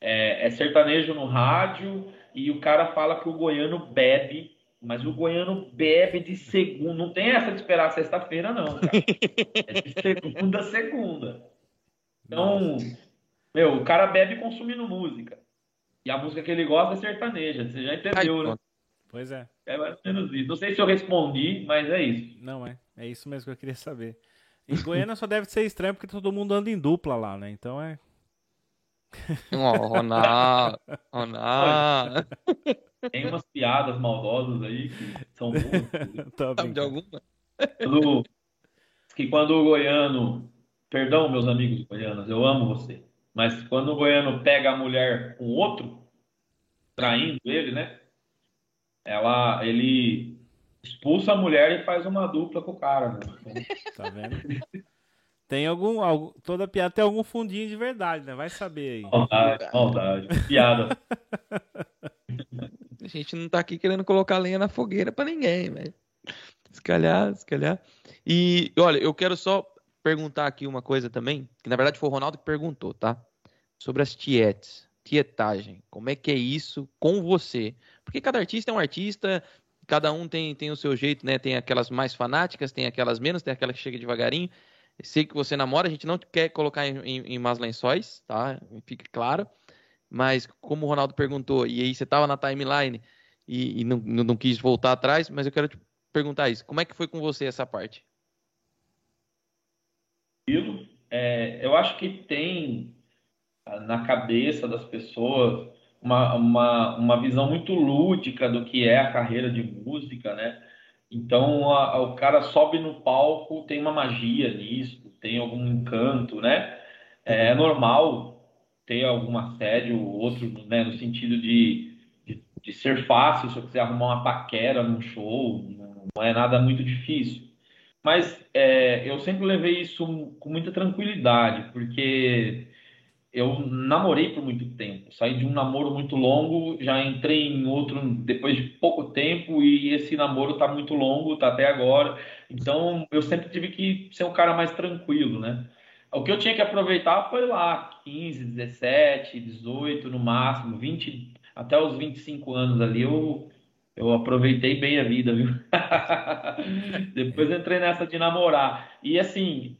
é, é sertanejo no rádio e o cara fala que o goiano bebe mas o goiano bebe de segunda. Não tem essa de esperar sexta-feira, não, cara. É de segunda a segunda. Então, Nossa. meu, o cara bebe consumindo música. E a música que ele gosta é sertaneja. Você já entendeu, Ai, né? Pois é. É mais ou menos isso. Não sei se eu respondi, mas é isso. Não é. É isso mesmo que eu queria saber. Em Goiânia só deve ser estranho porque todo mundo anda em dupla lá, né? Então é. Oh, Ronaldo. Ronaldo. Tem umas piadas maldosas aí que são boas. Sabe de alguma? Quando, que quando o goiano. Perdão, meus amigos goianos, eu amo você. Mas quando o goiano pega a mulher com outro, traindo ele, né? Ela, ele expulsa a mulher e faz uma dupla com o cara, né? Tá vendo? Tem algum, algum. Toda piada tem algum fundinho de verdade, né? Vai saber aí. Maldade, maldade. Piada. A gente não tá aqui querendo colocar lenha na fogueira para ninguém, velho. Se calhar, se calhar. E, olha, eu quero só perguntar aqui uma coisa também, que na verdade foi o Ronaldo que perguntou, tá? Sobre as tietes, tietagem. Como é que é isso com você? Porque cada artista é um artista, cada um tem, tem o seu jeito, né? Tem aquelas mais fanáticas, tem aquelas menos, tem aquela que chega devagarinho. Sei que você namora, a gente não quer colocar em, em, em más lençóis, tá? Fique claro. Mas como o Ronaldo perguntou, e aí você estava na timeline e, e não, não, quis voltar atrás, mas eu quero te perguntar isso. Como é que foi com você essa parte? É, eu acho que tem na cabeça das pessoas uma, uma, uma visão muito lúdica do que é a carreira de música, né? Então a, a, o cara sobe no palco, tem uma magia nisso, tem algum encanto, né? É, é normal ter algum assédio ou outro, né, no sentido de, de, de, ser fácil se eu quiser arrumar uma paquera num show, não é nada muito difícil. Mas é, eu sempre levei isso com muita tranquilidade, porque eu namorei por muito tempo. Saí de um namoro muito longo, já entrei em outro depois de pouco tempo e esse namoro tá muito longo, tá até agora. Então eu sempre tive que ser um cara mais tranquilo, né? O que eu tinha que aproveitar foi lá, 15, 17, 18 no máximo, 20, até os 25 anos ali eu eu aproveitei bem a vida, viu? Depois entrei nessa de namorar. E assim,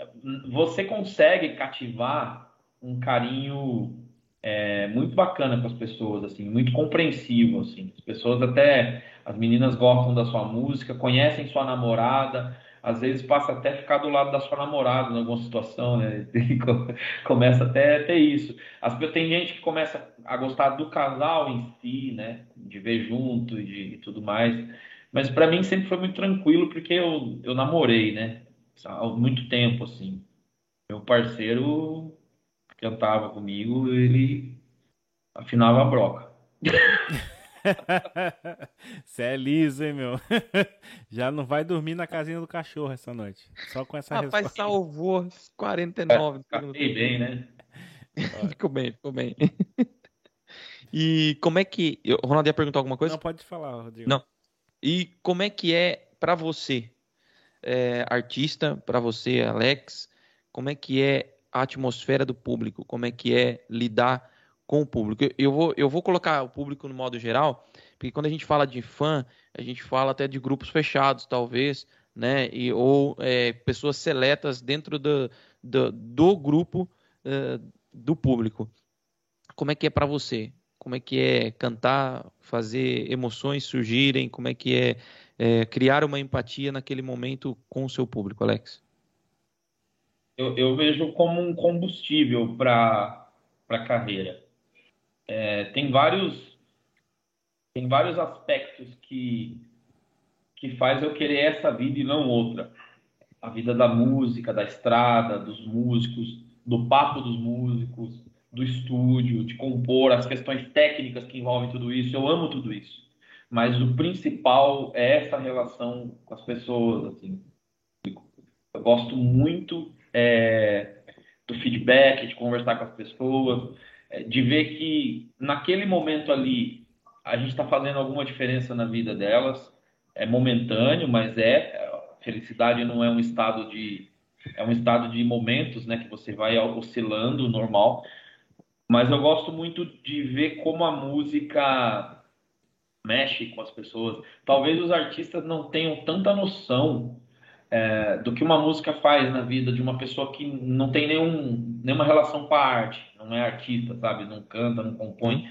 você consegue cativar um carinho é, muito bacana com as pessoas, assim, muito compreensivo, assim. As pessoas até, as meninas gostam da sua música, conhecem sua namorada, às vezes passa até a ficar do lado da sua namorada em alguma situação, né? começa até a ter isso. As, tem gente que começa a gostar do casal em si, né? De ver junto e de e tudo mais. Mas para mim sempre foi muito tranquilo porque eu, eu namorei, né? Há muito tempo, assim. Meu parceiro cantava comigo, ele afinava a broca. Você é liso, hein, meu? Já não vai dormir na casinha do cachorro essa noite. Só com essa Rapaz, resposta. salvou 49. É, Fiquei bem, né? ficou bem, ficou bem. E como é que. O Ronaldo ia perguntar alguma coisa? Não, pode falar, Rodrigo. Não. E como é que é para você, é, artista, para você, Alex, como é que é a atmosfera do público? Como é que é lidar com o público. Eu vou, eu vou colocar o público no modo geral, porque quando a gente fala de fã, a gente fala até de grupos fechados, talvez, né? E, ou é, pessoas seletas dentro do, do, do grupo uh, do público. Como é que é para você? Como é que é cantar, fazer emoções surgirem? Como é que é, é criar uma empatia naquele momento com o seu público, Alex? Eu, eu vejo como um combustível para a carreira é, tem vários tem vários aspectos que que faz eu querer essa vida e não outra. A vida da música, da estrada, dos músicos, do papo dos músicos, do estúdio, de compor, as questões técnicas que envolvem tudo isso. Eu amo tudo isso. Mas o principal é essa relação com as pessoas. Assim. Eu gosto muito é, do feedback, de conversar com as pessoas. É, de ver que naquele momento ali a gente está fazendo alguma diferença na vida delas. É momentâneo, mas é. Felicidade não é um estado de. É um estado de momentos, né? Que você vai oscilando, normal. Mas eu gosto muito de ver como a música mexe com as pessoas. Talvez os artistas não tenham tanta noção é, do que uma música faz na vida de uma pessoa que não tem nenhum, nenhuma relação com a arte, não é artista, sabe? Não canta, não compõe.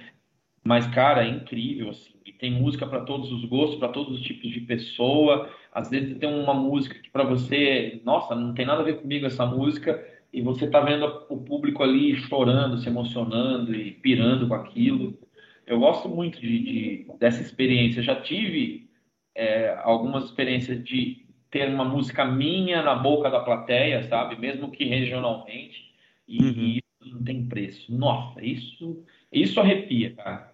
Mas, cara, é incrível, assim. E tem música para todos os gostos, para todos os tipos de pessoa. Às vezes tem uma música que para você, nossa, não tem nada a ver comigo essa música, e você tá vendo o público ali chorando, se emocionando e pirando com aquilo. Eu gosto muito de, de dessa experiência. Já tive é, algumas experiências de ter uma música minha na boca da plateia, sabe? Mesmo que regionalmente. E, uhum. e isso não tem preço. Nossa, isso, isso arrepia, cara.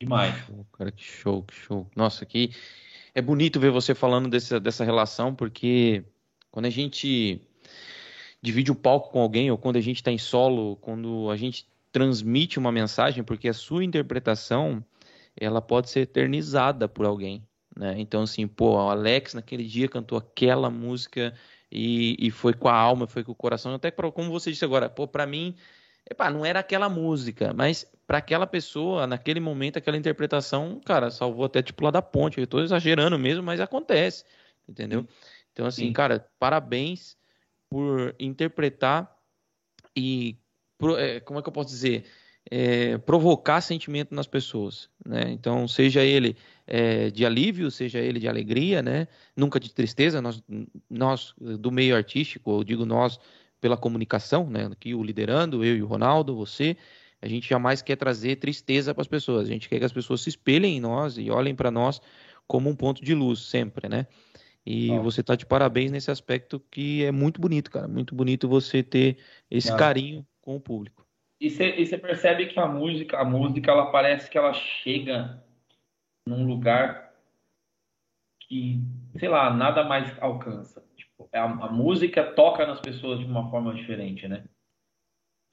Demais. Show, cara, que show, que show. Nossa, que é bonito ver você falando dessa, dessa relação, porque quando a gente divide o palco com alguém, ou quando a gente está em solo, quando a gente transmite uma mensagem, porque a sua interpretação ela pode ser eternizada por alguém. Né? Então, assim, pô, o Alex naquele dia cantou aquela música e, e foi com a alma, foi com o coração. Até pra, como você disse agora, pô, pra mim, epá, não era aquela música, mas para aquela pessoa, naquele momento, aquela interpretação, cara, salvou até tipo lá da ponte. Eu tô exagerando mesmo, mas acontece, entendeu? Então, assim, Sim. cara, parabéns por interpretar e, é, como é que eu posso dizer? É, provocar sentimento nas pessoas, né? Então, seja ele é, de alívio, seja ele de alegria, né? Nunca de tristeza. Nós, nós do meio artístico, eu digo nós pela comunicação, né? Aqui o liderando, eu e o Ronaldo, você, a gente jamais quer trazer tristeza para as pessoas. A gente quer que as pessoas se espelhem em nós e olhem para nós como um ponto de luz sempre, né? E oh. você está de parabéns nesse aspecto que é muito bonito, cara. Muito bonito você ter esse carinho com o público. E você percebe que a música, a música, ela parece que ela chega num lugar que, sei lá, nada mais alcança. Tipo, é a, a, música toca nas pessoas de uma forma diferente, né?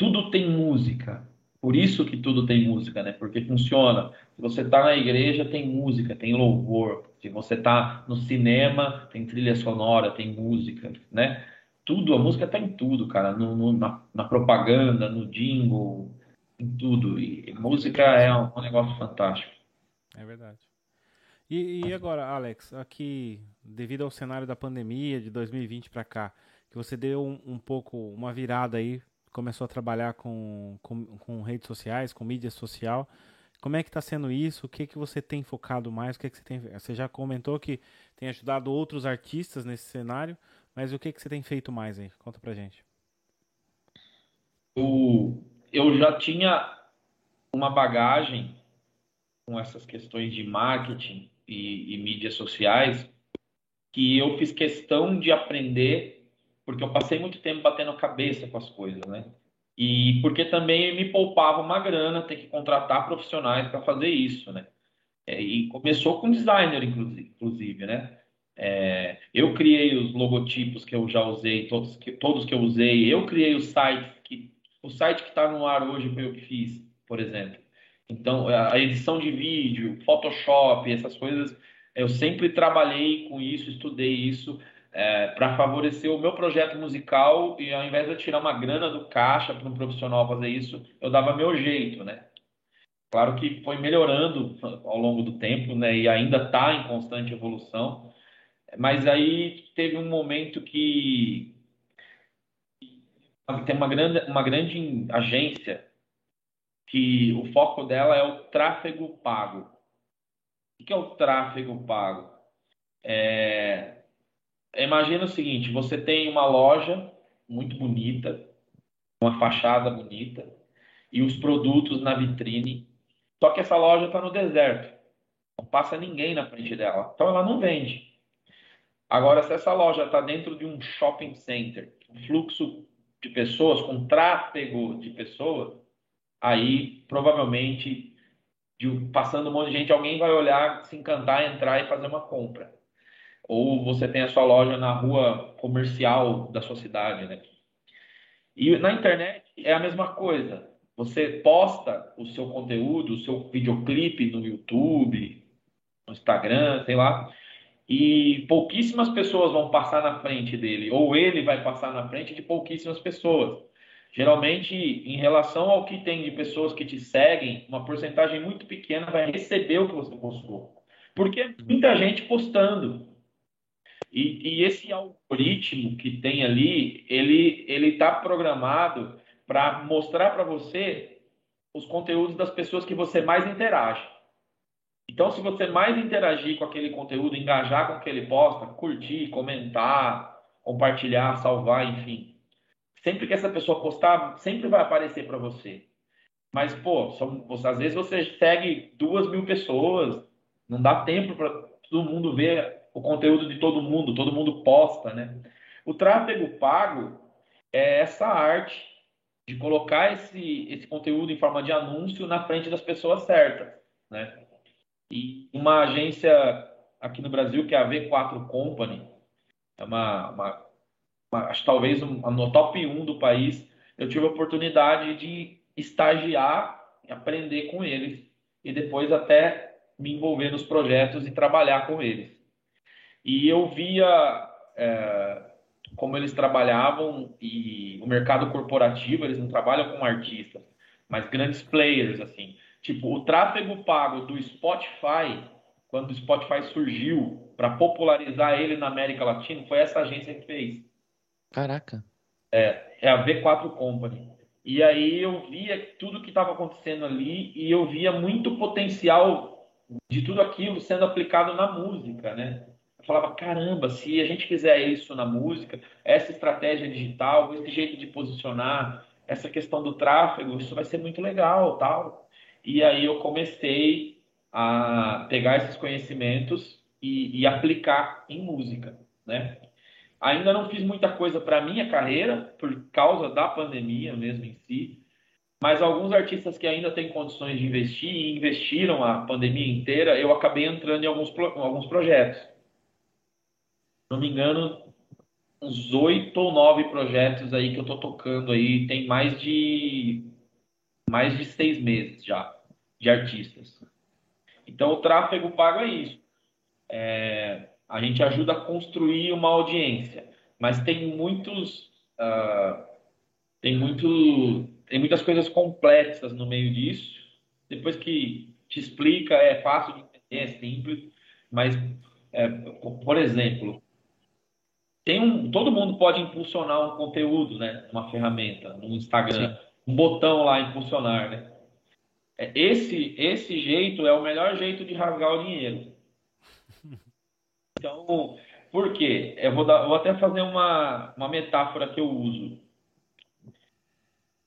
tudo tem música. Por isso que tudo tem música, né? Porque funciona. Se você está na igreja, tem música, tem louvor. Se você está no cinema, tem trilha sonora, tem música, né? Tudo, a música está em tudo, cara. No, no, na, na, propaganda, no jingle, em tudo. E música é um, um negócio fantástico. É verdade. E, e, agora, Alex, aqui, devido ao cenário da pandemia de 2020 para cá, que você deu um, um pouco uma virada aí começou a trabalhar com, com, com, redes sociais, com mídia social. Como é que está sendo isso? O que que você tem focado mais? O que que você tem? Você já comentou que tem ajudado outros artistas nesse cenário, mas o que que você tem feito mais aí? Conta pra gente. Eu, eu já tinha uma bagagem com essas questões de marketing e, e mídias sociais que eu fiz questão de aprender porque eu passei muito tempo batendo cabeça com as coisas, né? E porque também me poupava uma grana ter que contratar profissionais para fazer isso, né? É, e começou com designer, inclusive, né? É, eu criei os logotipos que eu já usei, todos que, todos que eu usei. Eu criei o site que o site que está no ar hoje foi eu que fiz, por exemplo. Então, a edição de vídeo, Photoshop, essas coisas, eu sempre trabalhei com isso, estudei isso é, para favorecer o meu projeto musical e ao invés de eu tirar uma grana do caixa para um profissional fazer isso, eu dava meu jeito, né? Claro que foi melhorando ao longo do tempo, né? E ainda está em constante evolução. Mas aí teve um momento que tem uma grande, uma grande agência que o foco dela é o tráfego pago. O que é o tráfego pago? É, Imagina o seguinte: você tem uma loja muito bonita, uma fachada bonita e os produtos na vitrine. Só que essa loja está no deserto, não passa ninguém na frente dela, então ela não vende. Agora, se essa loja está dentro de um shopping center, um fluxo de pessoas, com tráfego de pessoas, aí provavelmente, de, passando um monte de gente, alguém vai olhar, se encantar, entrar e fazer uma compra ou você tem a sua loja na rua comercial da sua cidade, né? E na internet é a mesma coisa. Você posta o seu conteúdo, o seu videoclipe no YouTube, no Instagram, sei lá, e pouquíssimas pessoas vão passar na frente dele, ou ele vai passar na frente de pouquíssimas pessoas. Geralmente, em relação ao que tem de pessoas que te seguem, uma porcentagem muito pequena vai receber o que você postou. Porque muita gente postando. E, e esse algoritmo que tem ali, ele ele está programado para mostrar para você os conteúdos das pessoas que você mais interage. Então, se você mais interagir com aquele conteúdo, engajar com o que ele posta, curtir, comentar, compartilhar, salvar, enfim, sempre que essa pessoa postar, sempre vai aparecer para você. Mas, pô, são, às vezes você segue duas mil pessoas, não dá tempo para todo mundo ver o conteúdo de todo mundo, todo mundo posta, né? O tráfego pago é essa arte de colocar esse, esse conteúdo em forma de anúncio na frente das pessoas certas, né? E uma agência aqui no Brasil, que é a V4 Company, é uma, uma, uma acho talvez um, no top 1 do país, eu tive a oportunidade de estagiar, aprender com eles e depois até me envolver nos projetos e trabalhar com eles. E eu via é, como eles trabalhavam e o mercado corporativo, eles não trabalham com artistas, mas grandes players, assim. Tipo, o tráfego pago do Spotify, quando o Spotify surgiu para popularizar ele na América Latina, foi essa agência que fez. Caraca. É, é a V4 Company. E aí eu via tudo que estava acontecendo ali e eu via muito potencial de tudo aquilo sendo aplicado na música, né? Eu falava, caramba, se a gente fizer isso na música, essa estratégia digital, esse jeito de posicionar, essa questão do tráfego, isso vai ser muito legal, tal. E aí eu comecei a pegar esses conhecimentos e, e aplicar em música, né? Ainda não fiz muita coisa para minha carreira por causa da pandemia mesmo em si, mas alguns artistas que ainda têm condições de investir e investiram a pandemia inteira, eu acabei entrando em alguns, alguns projetos não me engano, uns oito ou nove projetos aí que eu tô tocando aí, tem mais de mais de seis meses já de artistas. Então o tráfego pago é isso. É, a gente ajuda a construir uma audiência, mas tem muitos uh, tem muito tem muitas coisas complexas no meio disso. Depois que te explica é fácil de entender, é simples, mas é, por exemplo, tem um, todo mundo pode impulsionar um conteúdo, né? Uma ferramenta, no Instagram, Sim. Um botão lá impulsionar, né? É, esse esse jeito é o melhor jeito de rasgar o dinheiro. Então, por quê? Eu vou, dar, vou até fazer uma, uma metáfora que eu uso.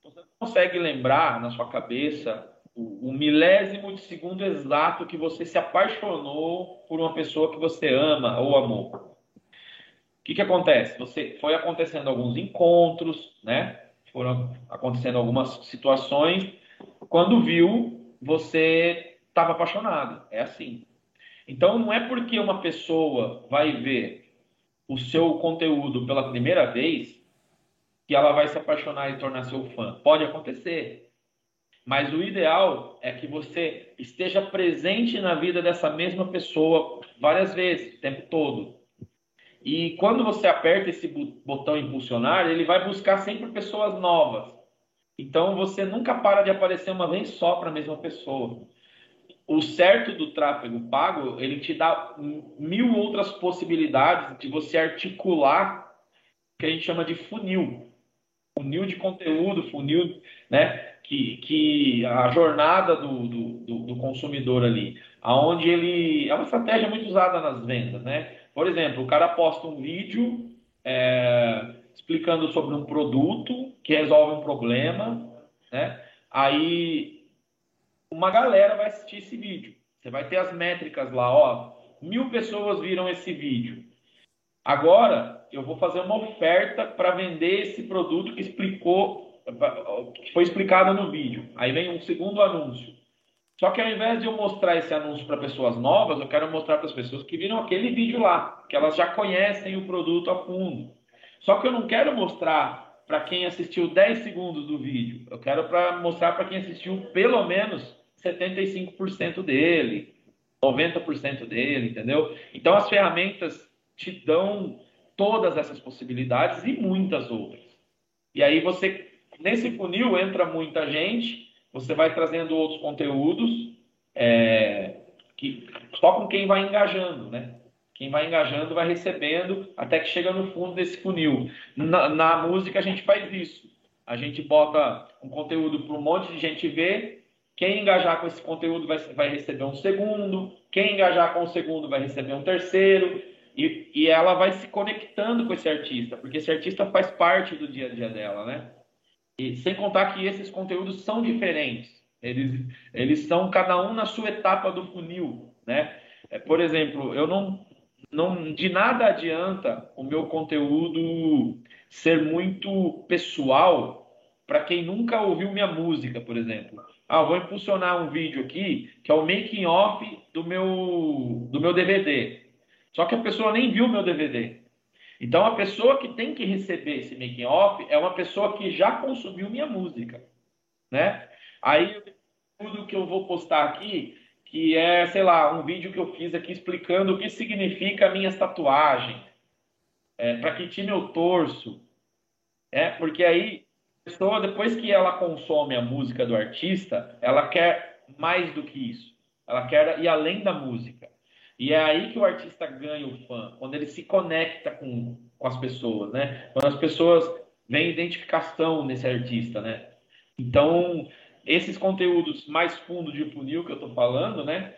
Você consegue lembrar na sua cabeça o, o milésimo de segundo exato que você se apaixonou por uma pessoa que você ama ou amou? que, que acontece? Você foi acontecendo alguns encontros, né? Foram acontecendo algumas situações. Quando viu, você estava apaixonado. É assim. Então, não é porque uma pessoa vai ver o seu conteúdo pela primeira vez que ela vai se apaixonar e tornar seu fã. Pode acontecer. Mas o ideal é que você esteja presente na vida dessa mesma pessoa várias vezes, o tempo todo. E quando você aperta esse botão impulsionar, ele vai buscar sempre pessoas novas. Então você nunca para de aparecer uma vez só para a mesma pessoa. O certo do tráfego pago, ele te dá mil outras possibilidades de você articular o que a gente chama de funil. Funil de conteúdo, funil, né? Que, que a jornada do, do, do consumidor ali, aonde ele é uma estratégia muito usada nas vendas, né? Por exemplo, o cara posta um vídeo é, explicando sobre um produto que resolve um problema, né? Aí uma galera vai assistir esse vídeo. Você vai ter as métricas lá, ó, mil pessoas viram esse vídeo. Agora eu vou fazer uma oferta para vender esse produto que explicou, que foi explicado no vídeo. Aí vem um segundo anúncio. Só que ao invés de eu mostrar esse anúncio para pessoas novas, eu quero mostrar para as pessoas que viram aquele vídeo lá, que elas já conhecem o produto a fundo. Só que eu não quero mostrar para quem assistiu 10 segundos do vídeo. Eu quero para mostrar para quem assistiu pelo menos 75% dele, 90% dele, entendeu? Então as ferramentas te dão todas essas possibilidades e muitas outras. E aí você nesse funil entra muita gente você vai trazendo outros conteúdos é, que só com quem vai engajando, né? Quem vai engajando vai recebendo até que chega no fundo desse funil. Na, na música a gente faz isso. A gente bota um conteúdo para um monte de gente ver. Quem engajar com esse conteúdo vai, vai receber um segundo. Quem engajar com o segundo vai receber um terceiro. E, e ela vai se conectando com esse artista, porque esse artista faz parte do dia a dia dela, né? E sem contar que esses conteúdos são diferentes. Eles, eles são cada um na sua etapa do funil, né? É, por exemplo, eu não, não de nada adianta o meu conteúdo ser muito pessoal para quem nunca ouviu minha música, por exemplo. Ah, vou impulsionar um vídeo aqui que é o making off do meu do meu DVD. Só que a pessoa nem viu meu DVD. Então, a pessoa que tem que receber esse making off é uma pessoa que já consumiu minha música, né? Aí, tudo que eu vou postar aqui, que é, sei lá, um vídeo que eu fiz aqui explicando o que significa minhas tatuagens, é, para que time eu torço, é, porque aí a pessoa, depois que ela consome a música do artista, ela quer mais do que isso. Ela quer ir além da música. E é aí que o artista ganha o fã, quando ele se conecta com, com as pessoas, né? Quando as pessoas veem identificação nesse artista, né? Então, esses conteúdos mais fundo de funil que eu estou falando, né?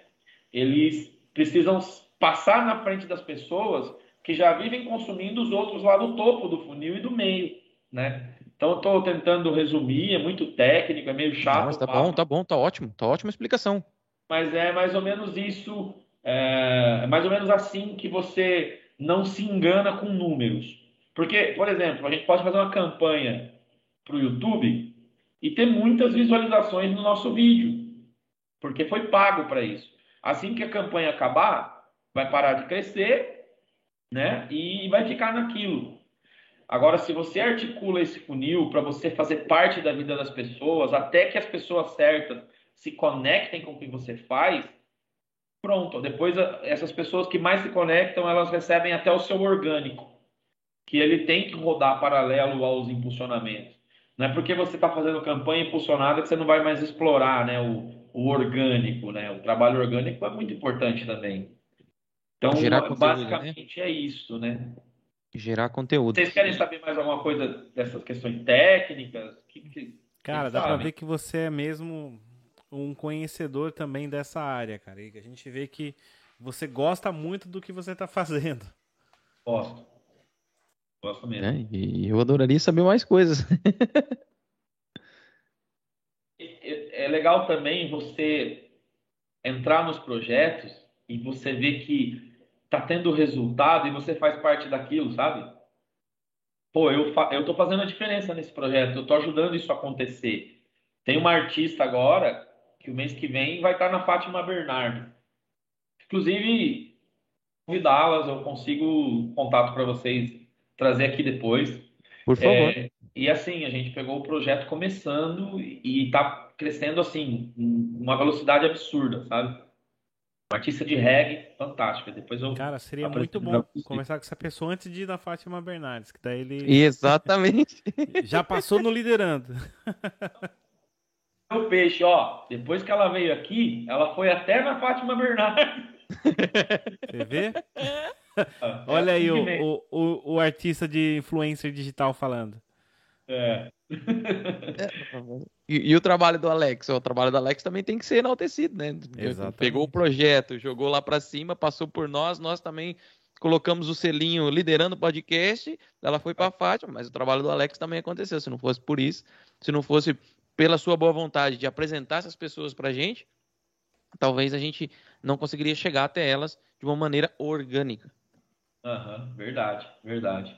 Eles precisam passar na frente das pessoas que já vivem consumindo os outros lá no topo do funil e do meio, né? Então, eu estou tentando resumir, é muito técnico, é meio chato. Não, tá bom, tá bom, tá ótimo, tá ótima explicação. Mas é mais ou menos isso é, é mais ou menos assim que você não se engana com números. Porque, por exemplo, a gente pode fazer uma campanha para o YouTube e ter muitas visualizações no nosso vídeo, porque foi pago para isso. Assim que a campanha acabar, vai parar de crescer, né? E vai ficar naquilo. Agora, se você articula esse funil para você fazer parte da vida das pessoas, até que as pessoas certas se conectem com o que você faz, pronto. Depois, essas pessoas que mais se conectam, elas recebem até o seu orgânico, que ele tem que rodar paralelo aos impulsionamentos. Não é porque você está fazendo campanha impulsionada que você não vai mais explorar né, o, o orgânico. Né? O trabalho orgânico é muito importante também. Então, conteúdo, né? basicamente né? é isso, né? Gerar conteúdo. Vocês querem saber mais alguma coisa dessas questões técnicas? Que, que, cara, dá para ver que você é mesmo um conhecedor também dessa área, cara. E a gente vê que você gosta muito do que você está fazendo. Gosto. Gosto mesmo. É, e eu adoraria saber mais coisas. é legal também você entrar nos projetos e você ver que tá tendo resultado e você faz parte daquilo, sabe? Pô, eu, fa eu tô fazendo a diferença nesse projeto, eu tô ajudando isso a acontecer. Tem uma artista agora que o mês que vem vai estar na Fátima Bernardo. Inclusive, convidá-las, eu consigo contato para vocês trazer aqui depois. Por favor. É, e assim, a gente pegou o projeto começando e está crescendo assim, uma velocidade absurda, sabe? Uma artista de reggae fantástica. Depois eu Cara, seria muito bom conversar com essa pessoa antes de ir na Fátima Bernardes, que daí ele Exatamente. já passou no liderando. O peixe, ó, depois que ela veio aqui, ela foi até na Fátima Bernardes. Você vê? É Olha aí assim o, o, o, artista de influencer digital falando. É. E, e, o trabalho do Alex? O trabalho do Alex também tem que ser enaltecido, né? Exatamente. Pegou o projeto, jogou lá para cima, passou por nós, nós também colocamos o selinho liderando o podcast, ela foi para Fátima, mas o trabalho do Alex também aconteceu. Se não fosse por isso, se não fosse pela sua boa vontade de apresentar essas pessoas para a gente, talvez a gente não conseguiria chegar até elas de uma maneira orgânica. Uhum, verdade, verdade.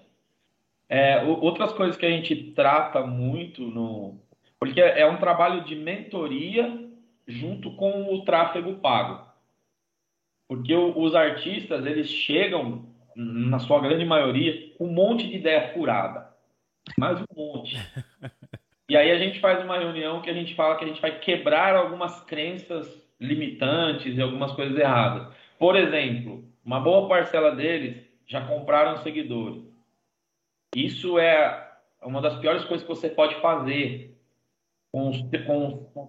É, outras coisas que a gente trata muito no. Porque é um trabalho de mentoria junto com o tráfego pago. Porque os artistas, eles chegam, na sua grande maioria, com um monte de ideia furada. Mais um monte. E aí a gente faz uma reunião que a gente fala que a gente vai quebrar algumas crenças limitantes e algumas coisas erradas. Por exemplo, uma boa parcela deles já compraram seguidores. Isso é uma das piores coisas que você pode fazer com, com, com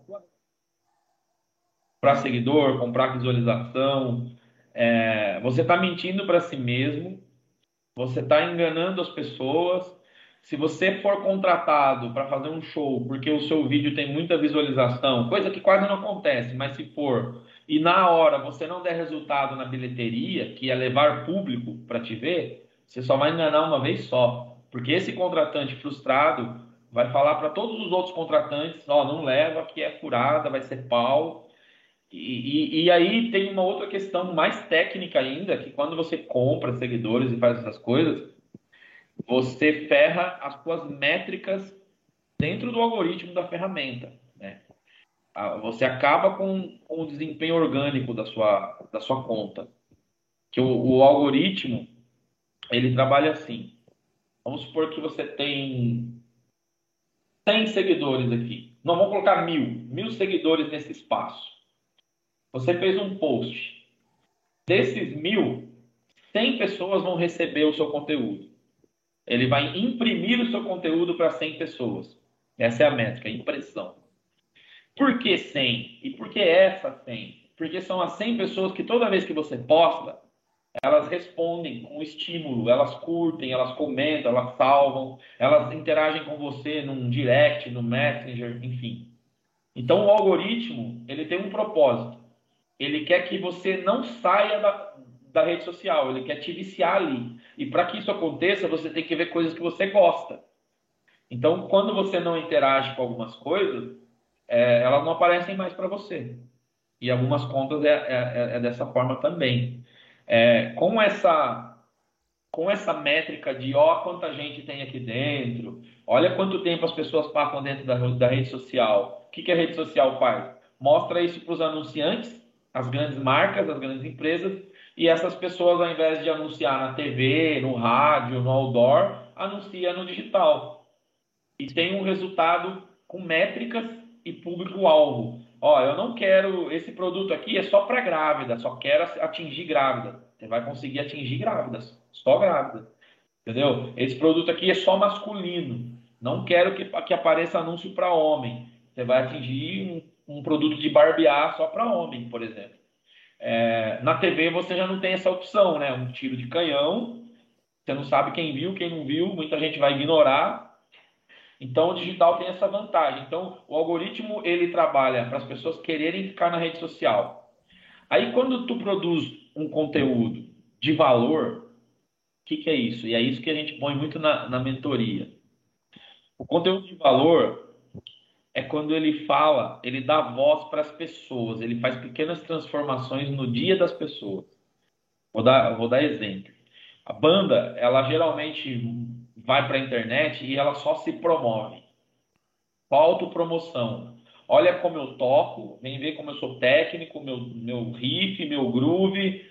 comprar seguidor, comprar visualização. É, você está mentindo para si mesmo, você está enganando as pessoas. Se você for contratado para fazer um show porque o seu vídeo tem muita visualização, coisa que quase não acontece, mas se for, e na hora você não der resultado na bilheteria, que é levar público para te ver, você só vai enganar uma vez só. Porque esse contratante frustrado vai falar para todos os outros contratantes: oh, não leva, que é furada, vai ser pau. E, e, e, aí tem uma outra questão mais técnica ainda, que quando você compra seguidores e faz essas coisas, você ferra as suas métricas dentro do algoritmo da ferramenta. Né? Você acaba com, com, o desempenho orgânico da sua, da sua conta. Que o, o algoritmo, ele trabalha assim. Vamos supor que você tem 100 seguidores aqui. Não, vamos colocar mil. Mil seguidores nesse espaço. Você fez um post. Desses mil, 100 pessoas vão receber o seu conteúdo. Ele vai imprimir o seu conteúdo para 100 pessoas. Essa é a métrica, impressão. Por que 100? E por que essa 100? Porque são as 100 pessoas que toda vez que você posta, elas respondem com estímulo, elas curtem, elas comentam, elas salvam, elas interagem com você num direct, no Messenger, enfim. Então o algoritmo, ele tem um propósito. Ele quer que você não saia da, da rede social, ele quer te viciar ali. E para que isso aconteça, você tem que ver coisas que você gosta. Então, quando você não interage com algumas coisas, é, elas não aparecem mais para você. E algumas contas é, é, é dessa forma também. É, com essa com essa métrica de ó quanta gente tem aqui dentro, olha quanto tempo as pessoas passam dentro da, da rede social. O que, que a rede social faz? Mostra isso para os anunciantes, as grandes marcas, as grandes empresas, e essas pessoas, ao invés de anunciar na TV, no rádio, no outdoor, anuncia no digital. E tem um resultado com métricas e público-alvo. Ó, eu não quero esse produto aqui é só para grávida, só quero atingir grávida. Você vai conseguir atingir grávidas, só grávida. Entendeu? Esse produto aqui é só masculino. Não quero que, que apareça anúncio para homem. Você vai atingir um, um produto de barbear só para homem, por exemplo. É, na TV você já não tem essa opção, né? Um tiro de canhão, você não sabe quem viu, quem não viu, muita gente vai ignorar. Então o digital tem essa vantagem. Então o algoritmo ele trabalha para as pessoas quererem ficar na rede social. Aí quando tu produz um conteúdo de valor, o que, que é isso? E é isso que a gente põe muito na, na mentoria. O conteúdo de valor é quando ele fala, ele dá voz para as pessoas, ele faz pequenas transformações no dia das pessoas. Vou dar, vou dar exemplo. A banda, ela geralmente vai para a internet e ela só se promove. Autopromoção. Olha como eu toco, vem ver como eu sou técnico, meu, meu riff, meu groove,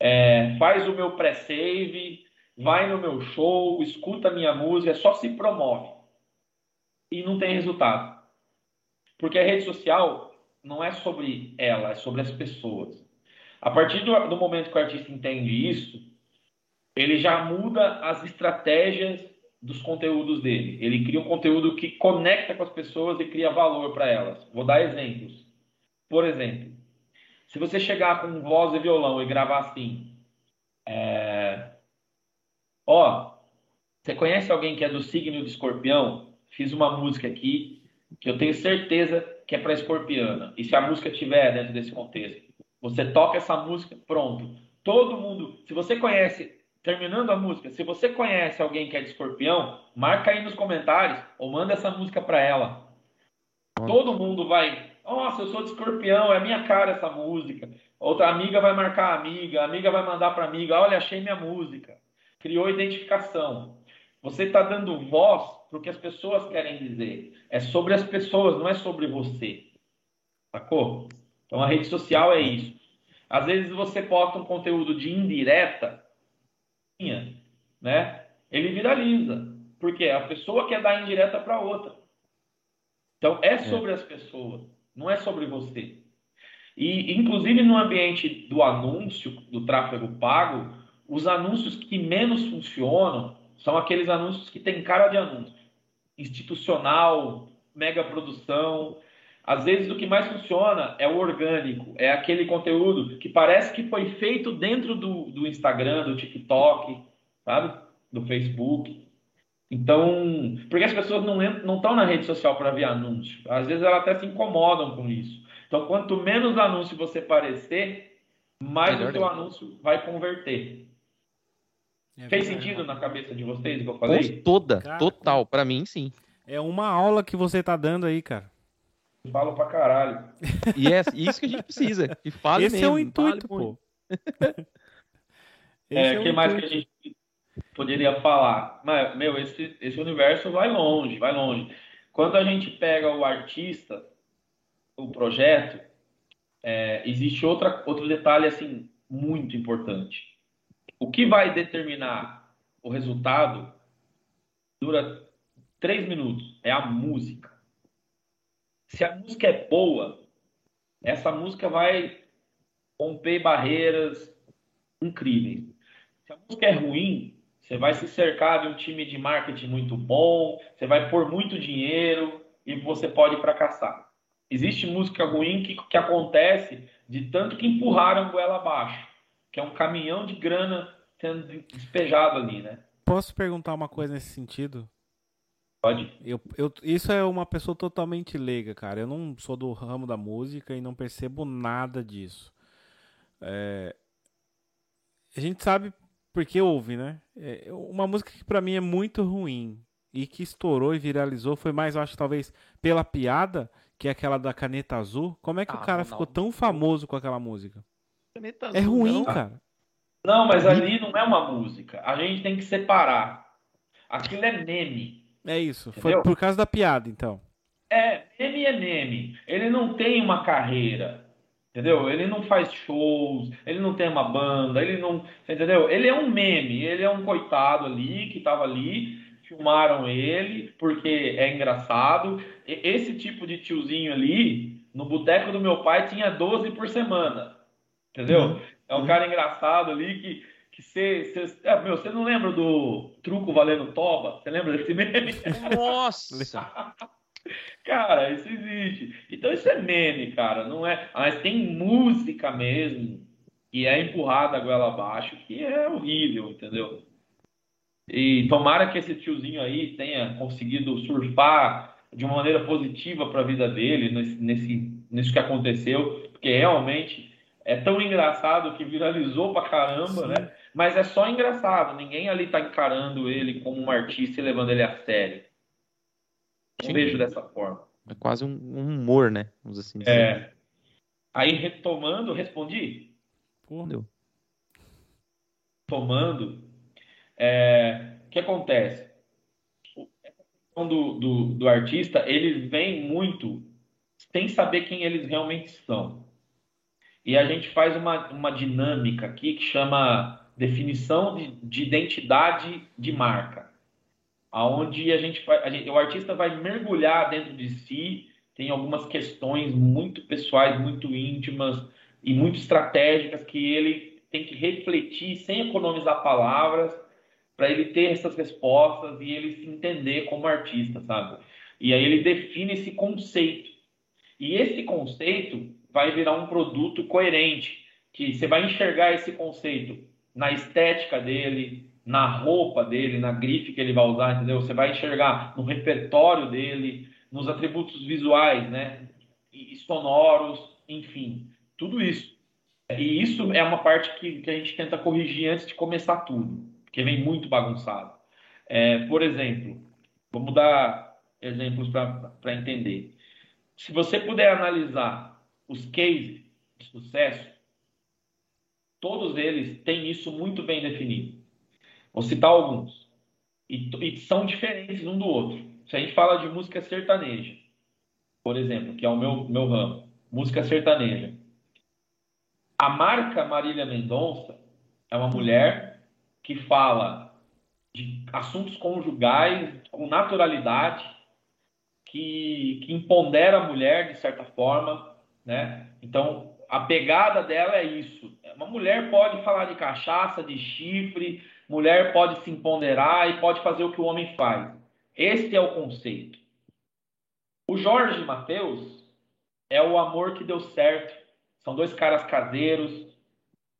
é, faz o meu pré-save, vai no meu show, escuta a minha música, só se promove. E não tem resultado. Porque a rede social não é sobre ela, é sobre as pessoas. A partir do, do momento que o artista entende isso, ele já muda as estratégias dos conteúdos dele. Ele cria um conteúdo que conecta com as pessoas e cria valor para elas. Vou dar exemplos. Por exemplo, se você chegar com voz e violão e gravar assim, é... ó, você conhece alguém que é do signo de Escorpião? Fiz uma música aqui eu tenho certeza que é para escorpiana. E se a música tiver dentro desse contexto, você toca essa música, pronto. Todo mundo, se você conhece, terminando a música, se você conhece alguém que é de escorpião, marca aí nos comentários ou manda essa música para ela. Todo mundo vai, nossa, eu sou de escorpião, é minha cara essa música. Outra amiga vai marcar a amiga, a amiga vai mandar para amiga, olha, achei minha música. Criou identificação. Você está dando voz para o que as pessoas querem dizer. É sobre as pessoas, não é sobre você. Sacou? Então a rede social é isso. Às vezes você posta um conteúdo de indireta, né? Ele viraliza. Porque a pessoa quer dar indireta para outra. Então é, é sobre é. as pessoas, não é sobre você. E inclusive no ambiente do anúncio, do tráfego pago, os anúncios que menos funcionam são aqueles anúncios que têm cara de anúncio. Institucional, mega produção. Às vezes o que mais funciona é o orgânico, é aquele conteúdo que parece que foi feito dentro do, do Instagram, do TikTok, sabe? Do Facebook. Então, porque as pessoas não não estão na rede social para ver anúncio. Às vezes elas até se incomodam com isso. Então, quanto menos anúncio você parecer, mais Melhor o seu anúncio vai converter. É Fez sentido na cabeça de vocês o que eu falei? toda, cara, total. Para mim, sim. É uma aula que você tá dando aí, cara. Falo pra caralho. E é isso que a gente precisa. Que fale Esse mesmo, é o intuito, pô. é, o é que mais que a gente poderia falar? Mas, meu, esse, esse universo vai longe, vai longe. Quando a gente pega o artista, o projeto, é, existe outra, outro detalhe, assim, muito importante o que vai determinar o resultado dura três minutos. É a música. Se a música é boa, essa música vai romper barreiras incríveis. Se a música é ruim, você vai se cercar de um time de marketing muito bom, você vai pôr muito dinheiro e você pode fracassar. Existe música ruim que, que acontece de tanto que empurraram goela abaixo que é um caminhão de grana sendo despejado ali, né? Posso perguntar uma coisa nesse sentido? Pode. Eu, eu, isso é uma pessoa totalmente leiga, cara. Eu não sou do ramo da música e não percebo nada disso. É, a gente sabe porque ouve, né? É, uma música que para mim é muito ruim e que estourou e viralizou foi mais, eu acho, talvez pela piada, que é aquela da caneta azul. Como é que ah, o cara não, ficou tão famoso com aquela música? Caneta é ruim, não. cara. Não, mas ali não é uma música. A gente tem que separar. Aquilo é meme. É isso. Entendeu? Foi por causa da piada, então. É, meme é meme. Ele não tem uma carreira. Entendeu? Ele não faz shows, ele não tem uma banda, ele não. Entendeu? Ele é um meme, ele é um coitado ali que tava ali filmaram ele porque é engraçado. Esse tipo de tiozinho ali, no boteco do meu pai, tinha 12 por semana. Entendeu? Uhum. É um cara engraçado ali que que você, você, é, meu, você não lembra do truco valendo toba? Você lembra desse meme? Nossa! cara, isso existe. Então isso é meme, cara, não é. Mas tem música mesmo que é empurrada a goela abaixo, que é horrível, entendeu? E tomara que esse tiozinho aí tenha conseguido surfar de uma maneira positiva para a vida dele nesse, nesse, nisso que aconteceu, porque realmente é tão engraçado que viralizou pra caramba, Sim. né? Mas é só engraçado, ninguém ali tá encarando ele como um artista e levando ele a sério. Não vejo dessa forma. É quase um, um humor, né? Vamos assim dizer. É. Aí retomando, respondi? Porra. Tomando, é, o que acontece? Do, do, do artista, eles vêm muito sem saber quem eles realmente são. E a gente faz uma, uma dinâmica aqui que chama definição de, de identidade de marca, aonde a gente, a gente, o artista vai mergulhar dentro de si, tem algumas questões muito pessoais, muito íntimas e muito estratégicas que ele tem que refletir sem economizar palavras para ele ter essas respostas e ele se entender como artista, sabe? E aí ele define esse conceito. E esse conceito vai virar um produto coerente, que você vai enxergar esse conceito na estética dele, na roupa dele, na grife que ele vai usar, entendeu? Você vai enxergar no repertório dele, nos atributos visuais, né? E sonoros, enfim, tudo isso. E isso é uma parte que, que a gente tenta corrigir antes de começar tudo, porque vem muito bagunçado. É, por exemplo, vamos dar exemplos para entender. Se você puder analisar os cases de sucesso, todos eles têm isso muito bem definido. Vou citar alguns. E, e, são diferentes um do outro. Se a gente fala de música sertaneja, por exemplo, que é o meu, meu ramo, música sertaneja. A marca Marília Mendonça é uma mulher que fala de assuntos conjugais com naturalidade, que, que empodera a mulher de certa forma, né? Então, a pegada dela é isso. Uma mulher pode falar de cachaça, de chifre, mulher pode se empoderar e pode fazer o que o homem faz. Esse é o conceito. O Jorge Mateus é o amor que deu certo. São dois caras caseiros,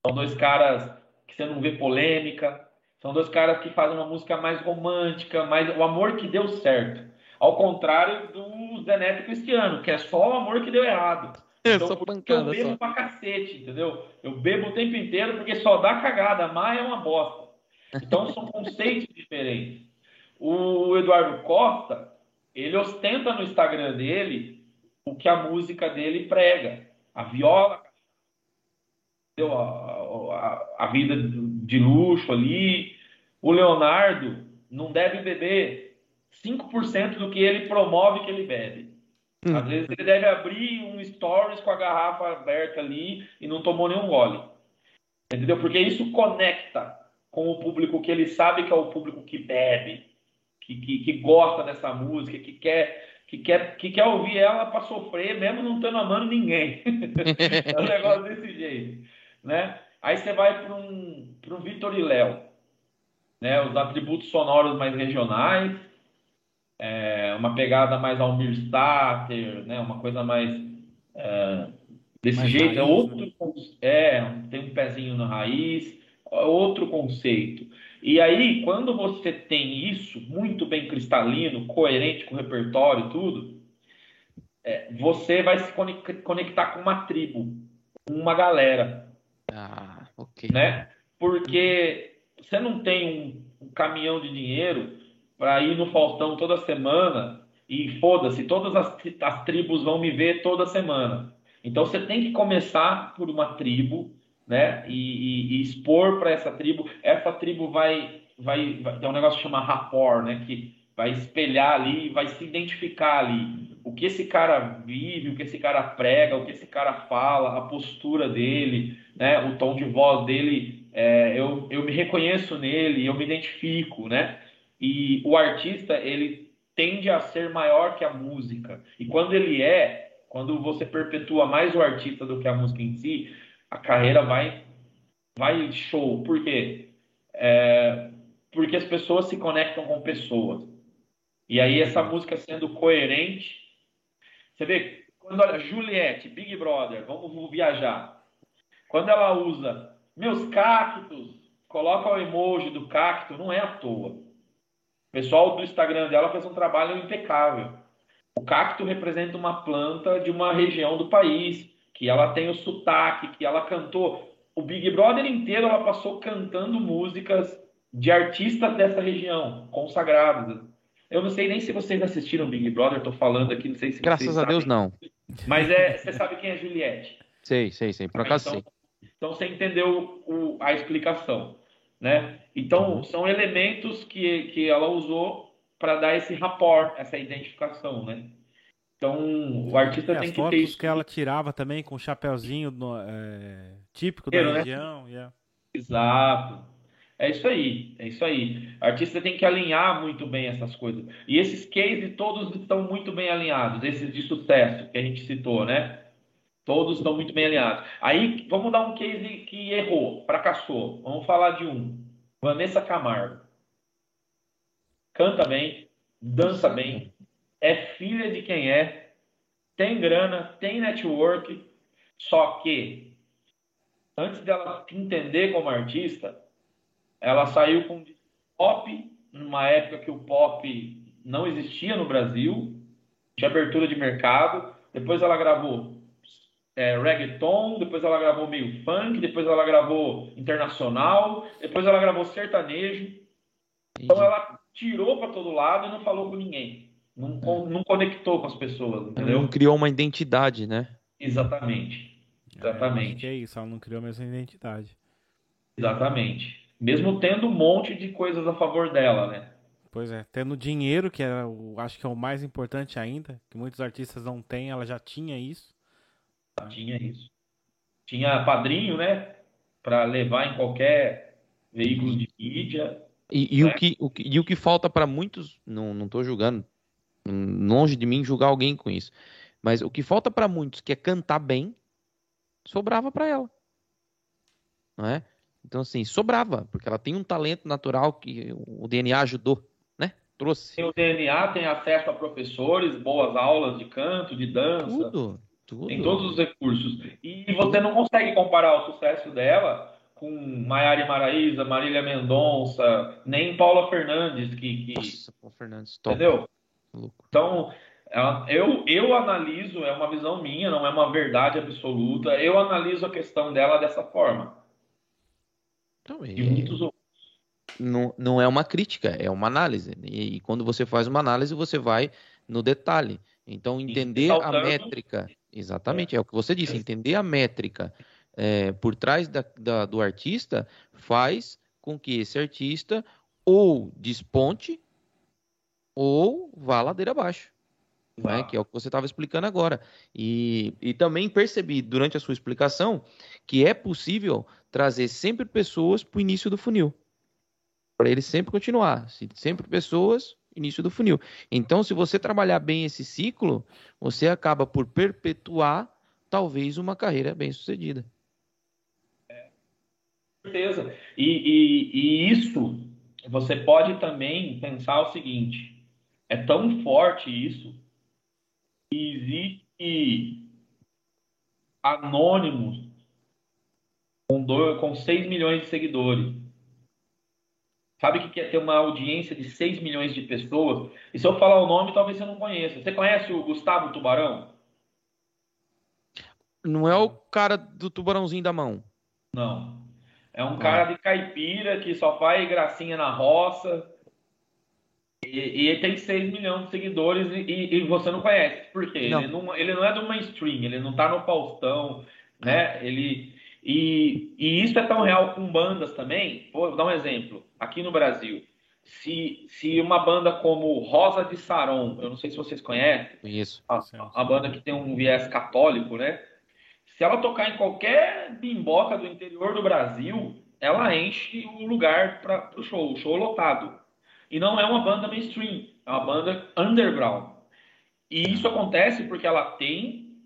são dois caras que você não vê polêmica, são dois caras que fazem uma música mais romântica, mais o amor que deu certo. Ao contrário do Zé Neto Cristiano, que é só o amor que deu errado. É, então, só pancada, eu bebo só. pra cacete, entendeu? Eu bebo o tempo inteiro porque só dá cagada. Amar é uma bosta. Então são conceitos diferentes. O Eduardo Costa, ele ostenta no Instagram dele o que a música dele prega. A viola, entendeu? A, a, a vida de luxo ali. O Leonardo não deve beber 5% do que ele promove que ele bebe. Hum. Às vezes ele deve abrir um stories com a garrafa aberta ali e não tomou nenhum gole. Entendeu? Porque isso conecta com o público que ele sabe que é o público que bebe, que, que, que gosta dessa música, que quer, que quer, que quer ouvir ela para sofrer, mesmo não estando amando ninguém. é um negócio desse jeito. Né? Aí você vai para um, um Vitor e Léo. Né? Os atributos sonoros mais regionais é, uma pegada mais Almir Stater, né? Uma coisa mais é, desse mais jeito. É raiz, é outro, né? é, tem um pezinho na raiz, é outro conceito. E aí, quando você tem isso muito bem cristalino, coerente com o repertório, tudo, é, você vai se conectar com uma tribo, com uma galera. Ah, ok. Né? Porque você não tem um, um caminhão de dinheiro para ir no Faustão toda semana e foda-se, todas as, as tribos vão me ver toda semana. Então você tem que começar por uma tribo, né? E, e, e expor para essa tribo. Essa tribo vai, vai, vai tem um negócio que chama rapport, né? Que vai espelhar ali, vai se identificar ali. O que esse cara vive, o que esse cara prega, o que esse cara fala, a postura dele, né? O tom de voz dele, é, eu, eu me reconheço nele, eu me identifico, né? E o artista, ele tende a ser maior que a música. E quando ele é, quando você perpetua mais o artista do que a música em si, a carreira vai, vai show. Por quê? É, porque as pessoas se conectam com pessoas. E aí essa música sendo coerente, você vê, quando olha, Juliette, Big Brother, vamos, viajar. Quando ela usa meus cactos, coloca o emoji do cacto, não é à toa. O pessoal do Instagram dela fez um trabalho impecável. O cacto representa uma planta de uma região do país, que ela tem o sotaque, que ela cantou. O Big Brother inteiro ela passou cantando músicas de artistas dessa região, consagrados. Eu não sei nem se vocês assistiram Big Brother, estou falando aqui, não sei se Graças a Deus, não. Mas é, você sabe quem é Juliette? Sei, sei, sei. Por acaso então, sei. Então você entendeu o, a explicação, né? Então uhum. são elementos que, que ela usou para dar esse rapport, essa identificação, né? Então o artista é, tem que ter isso. que ela tirava também com o chapéuzinho no, é, típico da né? região. Yeah. Exato. É isso aí, é isso aí. O artista tem que alinhar muito bem essas coisas. E esses cases todos estão muito bem alinhados, esses de sucesso que a gente citou, né? Todos estão muito bem alinhados. Aí, vamos dar um case que errou, fracassou. Vamos falar de um. Vanessa Camargo. Canta bem, dança bem, é filha de quem é, tem grana, tem network, só que antes dela entender como artista, ela saiu com pop, numa época que o pop não existia no Brasil, de abertura de mercado. Depois ela gravou é, reggaeton, depois ela gravou meio funk, depois ela gravou internacional, depois ela gravou sertanejo. Então ela tirou para todo lado e não falou com ninguém. Não, é. não conectou com as pessoas, entendeu? Não criou uma identidade, né? Exatamente. Exatamente. É, é isso, ela não criou a mesma identidade. Exatamente. Mesmo tendo um monte de coisas a favor dela, né? Pois é, tendo dinheiro, que é o, acho que é o mais importante ainda, que muitos artistas não têm, ela já tinha isso. Tinha isso. Tinha padrinho, né? Para levar em qualquer veículo de mídia. E, e né? o, que, o que, e o que falta para muitos, não, não tô julgando, longe de mim julgar alguém com isso, mas o que falta para muitos, que é cantar bem, sobrava para ela. Não é? Então, assim, sobrava, porque ela tem um talento natural que o DNA ajudou, né? Trouxe. Tem o DNA, tem acesso a professores, boas aulas de canto, de dança. Tudo. Tudo. Tem todos os recursos. E você não consegue comparar o sucesso dela com Maiara Maraíza, Marília Mendonça, nem Paula Fernandes, que. que... Nossa, Paula Fernandes, top. Entendeu? Então, eu, eu analiso, é uma visão minha, não é uma verdade absoluta, eu analiso a questão dela dessa forma. Então, e muitos outros. Não, não é uma crítica, é uma análise. E, e quando você faz uma análise, você vai no detalhe. Então, entender a métrica Exatamente, é. é o que você disse, entender a métrica é, por trás da, da, do artista faz com que esse artista ou desponte ou vá ladeira abaixo. Né? Que é o que você estava explicando agora. E, e também percebi durante a sua explicação que é possível trazer sempre pessoas para o início do funil. Para ele sempre continuar. Sempre pessoas início do funil. Então, se você trabalhar bem esse ciclo, você acaba por perpetuar talvez uma carreira bem sucedida. É, certeza. E, e, e isso você pode também pensar o seguinte: é tão forte isso que existe anônimos com, dois, com 6 milhões de seguidores Sabe o que é ter uma audiência de 6 milhões de pessoas? E se eu falar o nome, talvez você não conheça. Você conhece o Gustavo Tubarão? Não é o cara do tubarãozinho da mão. Não. É um cara de caipira que só faz gracinha na roça. E, e ele tem 6 milhões de seguidores e, e, você não conhece. Por quê? Não. Ele, não, ele não é do mainstream, ele não tá no Faustão, né? Ele, e, e isso é tão real com bandas também. Vou dar um exemplo. Aqui no Brasil, se, se uma banda como Rosa de Saron, eu não sei se vocês conhecem, isso. A, a, banda que tem um viés católico, né? Se ela tocar em qualquer bimboca do interior do Brasil, ela enche o lugar para o show, o show lotado. e não é uma banda mainstream, é uma banda underground. E isso acontece porque ela tem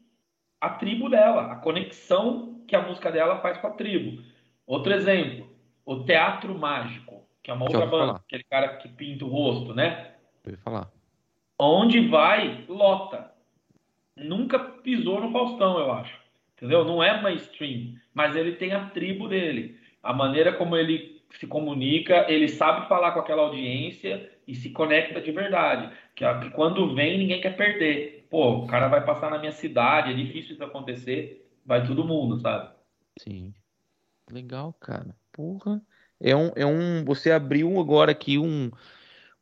a tribo dela, a conexão que a música dela faz com a tribo. Outro exemplo, o Teatro Mágico, que é uma outra banda, falar. aquele cara que pinta o rosto, né? Eu falar. Onde vai, lota. Nunca pisou no Faustão, eu acho. Entendeu? Não é mainstream, mas ele tem a tribo dele. A maneira como ele se comunica, ele sabe falar com aquela audiência e se conecta de verdade. Que, que quando vem, ninguém quer perder. Pô, o cara vai passar na minha cidade, é difícil isso acontecer, vai todo mundo, sabe? Sim. Legal, cara. Porra. É um, é um. Você abriu agora aqui um,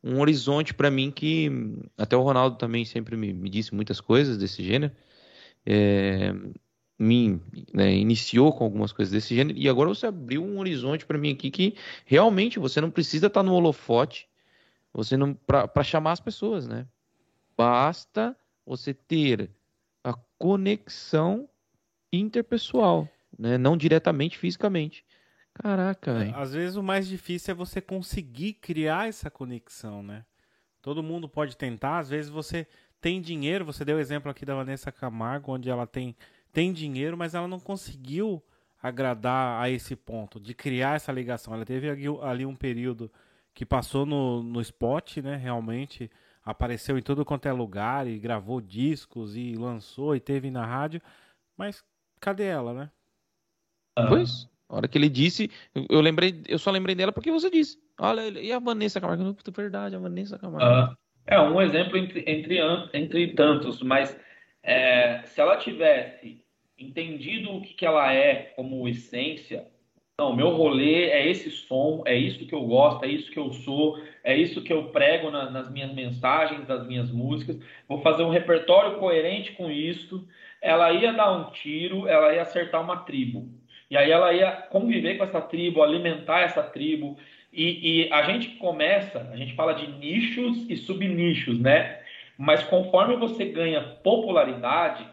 um horizonte para mim que até o Ronaldo também sempre me, me disse muitas coisas desse gênero. É, me né, iniciou com algumas coisas desse gênero e agora você abriu um horizonte para mim aqui que realmente você não precisa estar tá no holofote você não para chamar as pessoas né basta você ter a conexão interpessoal né não diretamente fisicamente caraca é, às vezes o mais difícil é você conseguir criar essa conexão né todo mundo pode tentar às vezes você tem dinheiro você deu o exemplo aqui da Vanessa Camargo onde ela tem tem dinheiro, mas ela não conseguiu agradar a esse ponto de criar essa ligação. Ela teve ali um período que passou no, no spot, né? Realmente apareceu em tudo quanto é lugar e gravou discos e lançou e teve na rádio, mas cadê ela, né? Pois, a hora que ele disse, eu lembrei, eu só lembrei dela porque você disse. Olha, e a Vanessa Camargo? Puta, verdade, a Vanessa Camargo. Uh, é um exemplo entre, entre, entre tantos, mas é, se ela tivesse entendido o que, que ela é como essência, não, meu rolê é esse som, é isso que eu gosto, é isso que eu sou, é isso que eu prego na, nas minhas mensagens, das minhas músicas. Vou fazer um repertório coerente com isso. Ela ia dar um tiro, ela ia acertar uma tribo. E aí ela ia conviver com essa tribo, alimentar essa tribo. E, e a gente começa, a gente fala de nichos e subnichos, né? Mas conforme você ganha popularidade,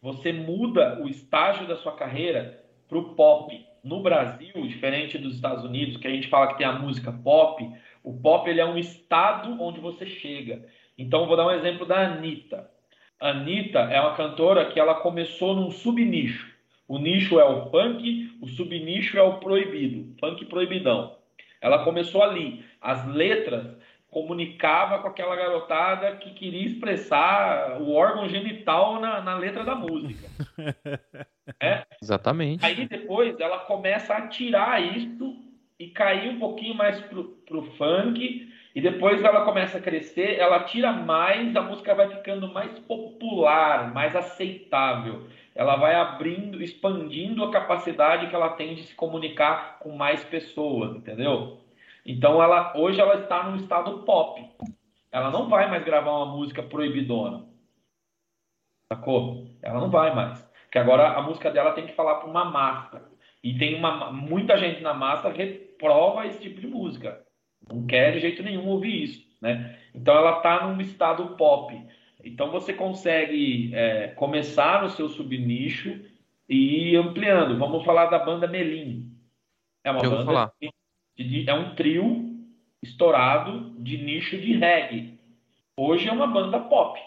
você muda o estágio da sua carreira para o pop. No Brasil, diferente dos Estados Unidos, que a gente fala que tem a música pop, o pop ele é um estado onde você chega. Então, vou dar um exemplo da Anitta. Anitta é uma cantora que ela começou num subnicho. O nicho é o funk, o subnicho é o proibido, funk proibidão. Ela começou ali. As letras comunicava com aquela garotada que queria expressar o órgão genital na, na letra da música. é? Exatamente. Aí depois ela começa a tirar isso e cair um pouquinho mais pro, pro funk. E depois ela começa a crescer, ela tira mais, a música vai ficando mais popular, mais aceitável. Ela vai abrindo, expandindo a capacidade que ela tem de se comunicar com mais pessoas, entendeu? Então ela hoje ela está no estado pop. Ela não vai mais gravar uma música proibidona. Sacou? Ela não vai mais. Porque agora a música dela tem que falar para uma massa. E tem uma muita gente na massa reprova esse tipo de música. Não quer de jeito nenhum ouvir isso, né? Então ela está num estado pop. Então você consegue é, começar no seu subnicho e ir ampliando. Vamos falar da banda Melim. É uma Eu banda que é um trio estourado de nicho de reggae. Hoje é uma banda pop.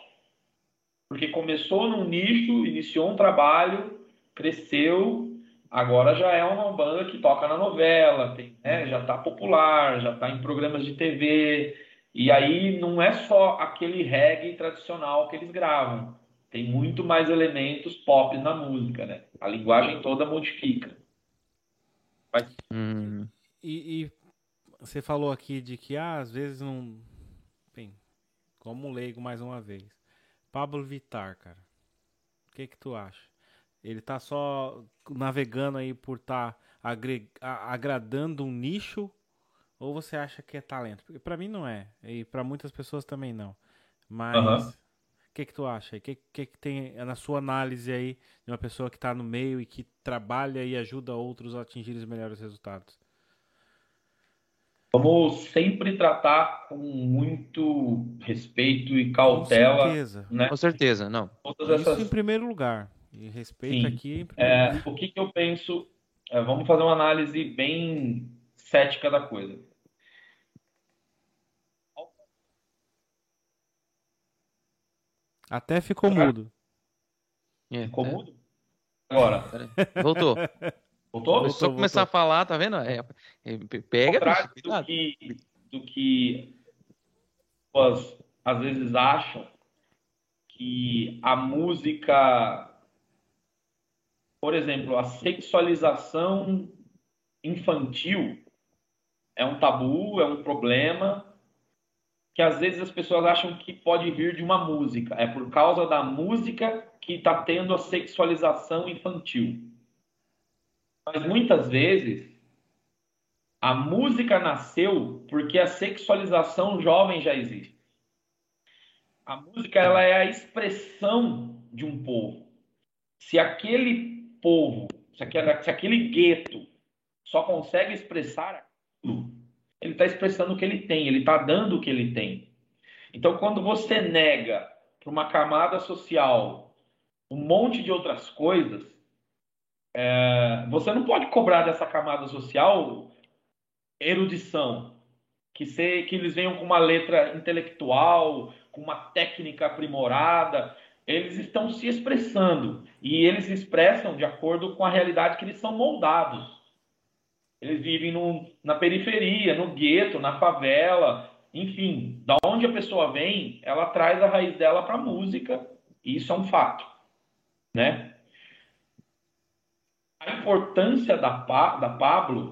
Porque começou num nicho, iniciou um trabalho, cresceu, agora já é uma banda que toca na novela, tem, né, já está popular, já está em programas de TV. E aí não é só aquele reggae tradicional que eles gravam. Tem muito mais elementos pop na música, né? A linguagem toda modifica. Mas... Hum. E, e, você falou aqui de que ah, às vezes não. Bem, como leigo mais uma vez. Pablo Vitar, cara. O que que tu acha? Ele tá só navegando aí por estar tá agradando um nicho ou você acha que é talento? Porque para mim não é e para muitas pessoas também não. Mas o que que tu acha? O que, que que tem na sua análise aí de uma pessoa que está no meio e que trabalha e ajuda outros a atingir os melhores resultados? Vamos sempre tratar com muito respeito e cautela. Com certeza, né? com certeza não. Todas Isso em primeiro lugar. E respeito Sim. aqui. É, o que, que eu penso? É, vamos fazer uma análise bem cética da coisa. Até ficou mudo. É, ficou é. mudo? Agora. Voltou. Voltou? Voltou, só começar voltou. a falar, tá vendo? É, é pega, bicho, do que, do que pessoas às vezes acham que a música, por exemplo, a sexualização infantil é um tabu, é um problema que às vezes as pessoas acham que pode vir de uma música. É por causa da música que está tendo a sexualização infantil. Mas muitas vezes a música nasceu porque a sexualização jovem já existe. A música ela é a expressão de um povo. Se aquele povo, se aquele, se aquele gueto só consegue expressar aquilo, ele está expressando o que ele tem, ele está dando o que ele tem. Então, quando você nega para uma camada social um monte de outras coisas, é, você não pode cobrar dessa camada social erudição, que, se, que eles venham com uma letra intelectual, com uma técnica aprimorada. Eles estão se expressando e eles expressam de acordo com a realidade que eles são moldados. Eles vivem no, na periferia, no gueto, na favela, enfim, da onde a pessoa vem, ela traz a raiz dela para a música, e isso é um fato, né? A importância da, da Pablo